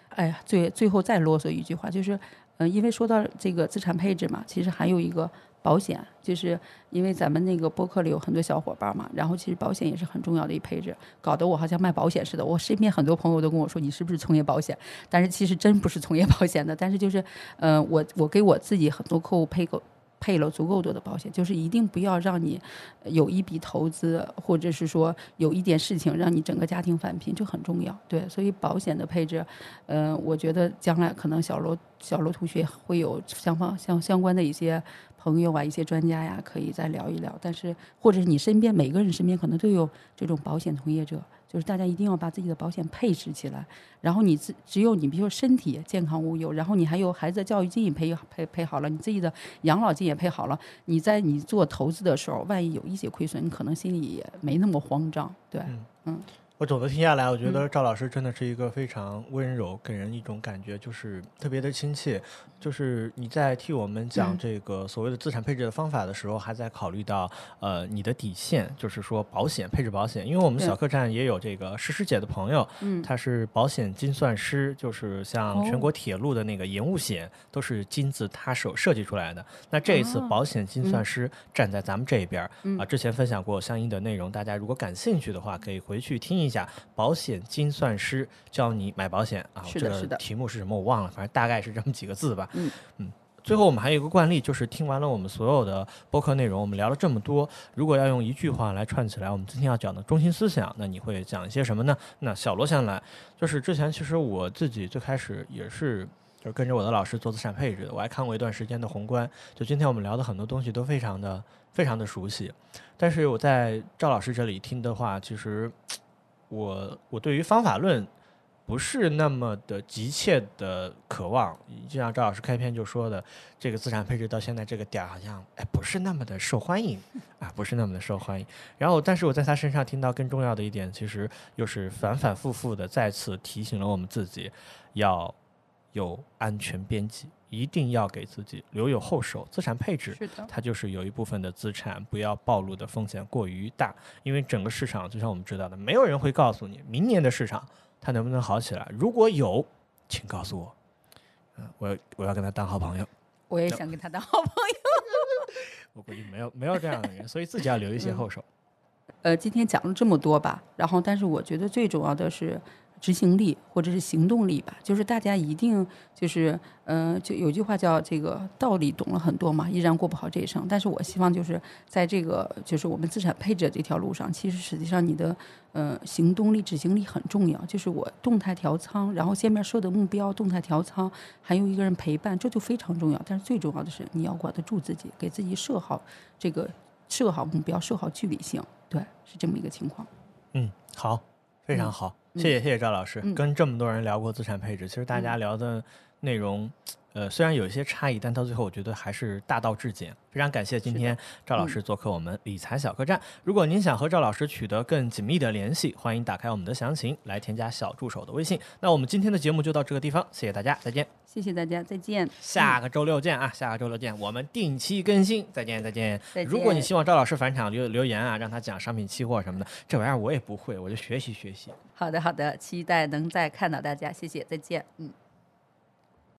哎呀，最最后再啰嗦一句话，就是，嗯、因为说到这个资产配置嘛，其实还有一个保险，就是因为咱们那个博客里有很多小伙伴嘛，然后其实保险也是很重要的一配置，搞得我好像卖保险似的。我身边很多朋友都跟我说，你是不是从业保险？但是其实真不是从业保险的，但是就是，嗯，我我给我自己很多客户配够。配了足够多的保险，就是一定不要让你有一笔投资，或者是说有一点事情让你整个家庭返贫，这很重要。对，所以保险的配置，呃，我觉得将来可能小罗小罗同学会有相方相相关的一些朋友啊，一些专家呀，可以再聊一聊。但是，或者是你身边每个人身边可能都有这种保险从业者，就是大家一定要把自己的保险配置起来。然后你自只有你，比如说身体健康无忧，然后你还有孩子的教育金也配配配好了，你自己的养老金也配好了，你在你做投资的时候，万一有一些亏损，你可能心里也没那么慌张。对，嗯我总的听下来，我觉得嗯赵老师真的是一个非常温柔，给人一种感觉就是特别的亲切。就是你在替我们讲嗯这个所谓的资产配置的方法的时候，还在考虑到呃你的底线，就是说保险配置保险。因为我们小客栈也有这个诗诗姐的朋友，嗯，他是保险精算师，就是像全哦国铁路的那个延误险，都是金字他手设计出来的。那这一次哦保险精算师站在咱们这一边啊，之前分享过相应的内容，大家如果感兴趣的话，可以回去听一下保险精算师教你买保险啊。这个是的是的题目是什么我忘了，反正大概是这么几个字吧。嗯嗯。最后，我们还有一个惯例，就是听完了我们所有的播客内容，我们聊了这么多，如果要用一句话来串起来我们今天要讲的中心思想，那你会讲一些什么呢？那小罗先来，就是之前其实我自己最开始也是。就是跟着我的老师做资产配置的，我还看过一段时间的宏观。就今天我们聊的很多东西都非常的非常的熟悉，但是我在赵老师这里听的话，其实我我对于方法论不是那么的急切的渴望。就像赵老师开篇就说的，这个资产配置到现在这个点儿好像哎不是那么的受欢迎啊，不是那么的受欢迎。然后，但是我在他身上听到更重要的一点，其实又是反反复复的再次提醒了我们自己，要有安全边际，一定要给自己留有后手。资产配置是的，它就是有一部分的资产不要暴露的风险过于大，因为整个市场就像我们知道的，没有人会告诉你明年的市场它能不能好起来。如果有，请告诉我，嗯、我我要跟他当好朋友。我也想跟他当好朋友。我估计没有没有这样的人，所以自己要留一些后手。呃，今天讲了这么多吧，然后但是我觉得最重要的是执行力或者是行动力吧，就是大家一定就是，呃，就有句话叫这个道理懂了很多嘛，依然过不好这一生。但是我希望就是在这个就是我们资产配置这条路上，其实实际上你的呃行动力、执行力很重要。就是我动态调仓，然后前面说的目标动态调仓，还有一个人陪伴，这就非常重要。但是最重要的是你要管得住自己，给自己设好这个设好目标，设好距离性。对，是这么一个情况。嗯，好，非常好，谢谢谢谢赵老师，嗯跟这么多人聊过资产配置，其实大家聊的内容。呃，虽然有一些差异，但到最后我觉得还是大道至简。非常感谢今天赵老师做客我们理财小客栈。如果您想和赵老师取得更紧密的联系，欢迎打开我们的详情来添加小助手的微信。那我们今天的节目就到这个地方，谢谢大家，再见。谢谢大家，再见。下个周六见啊！下个周六见，我们定期更新，再见再见。再见如果你希望赵老师返场留留言啊，让他讲商品期货什么的，这玩意儿我也不会，我就学习学习。好的，好的，期待能再看到大家，谢谢，再见。嗯。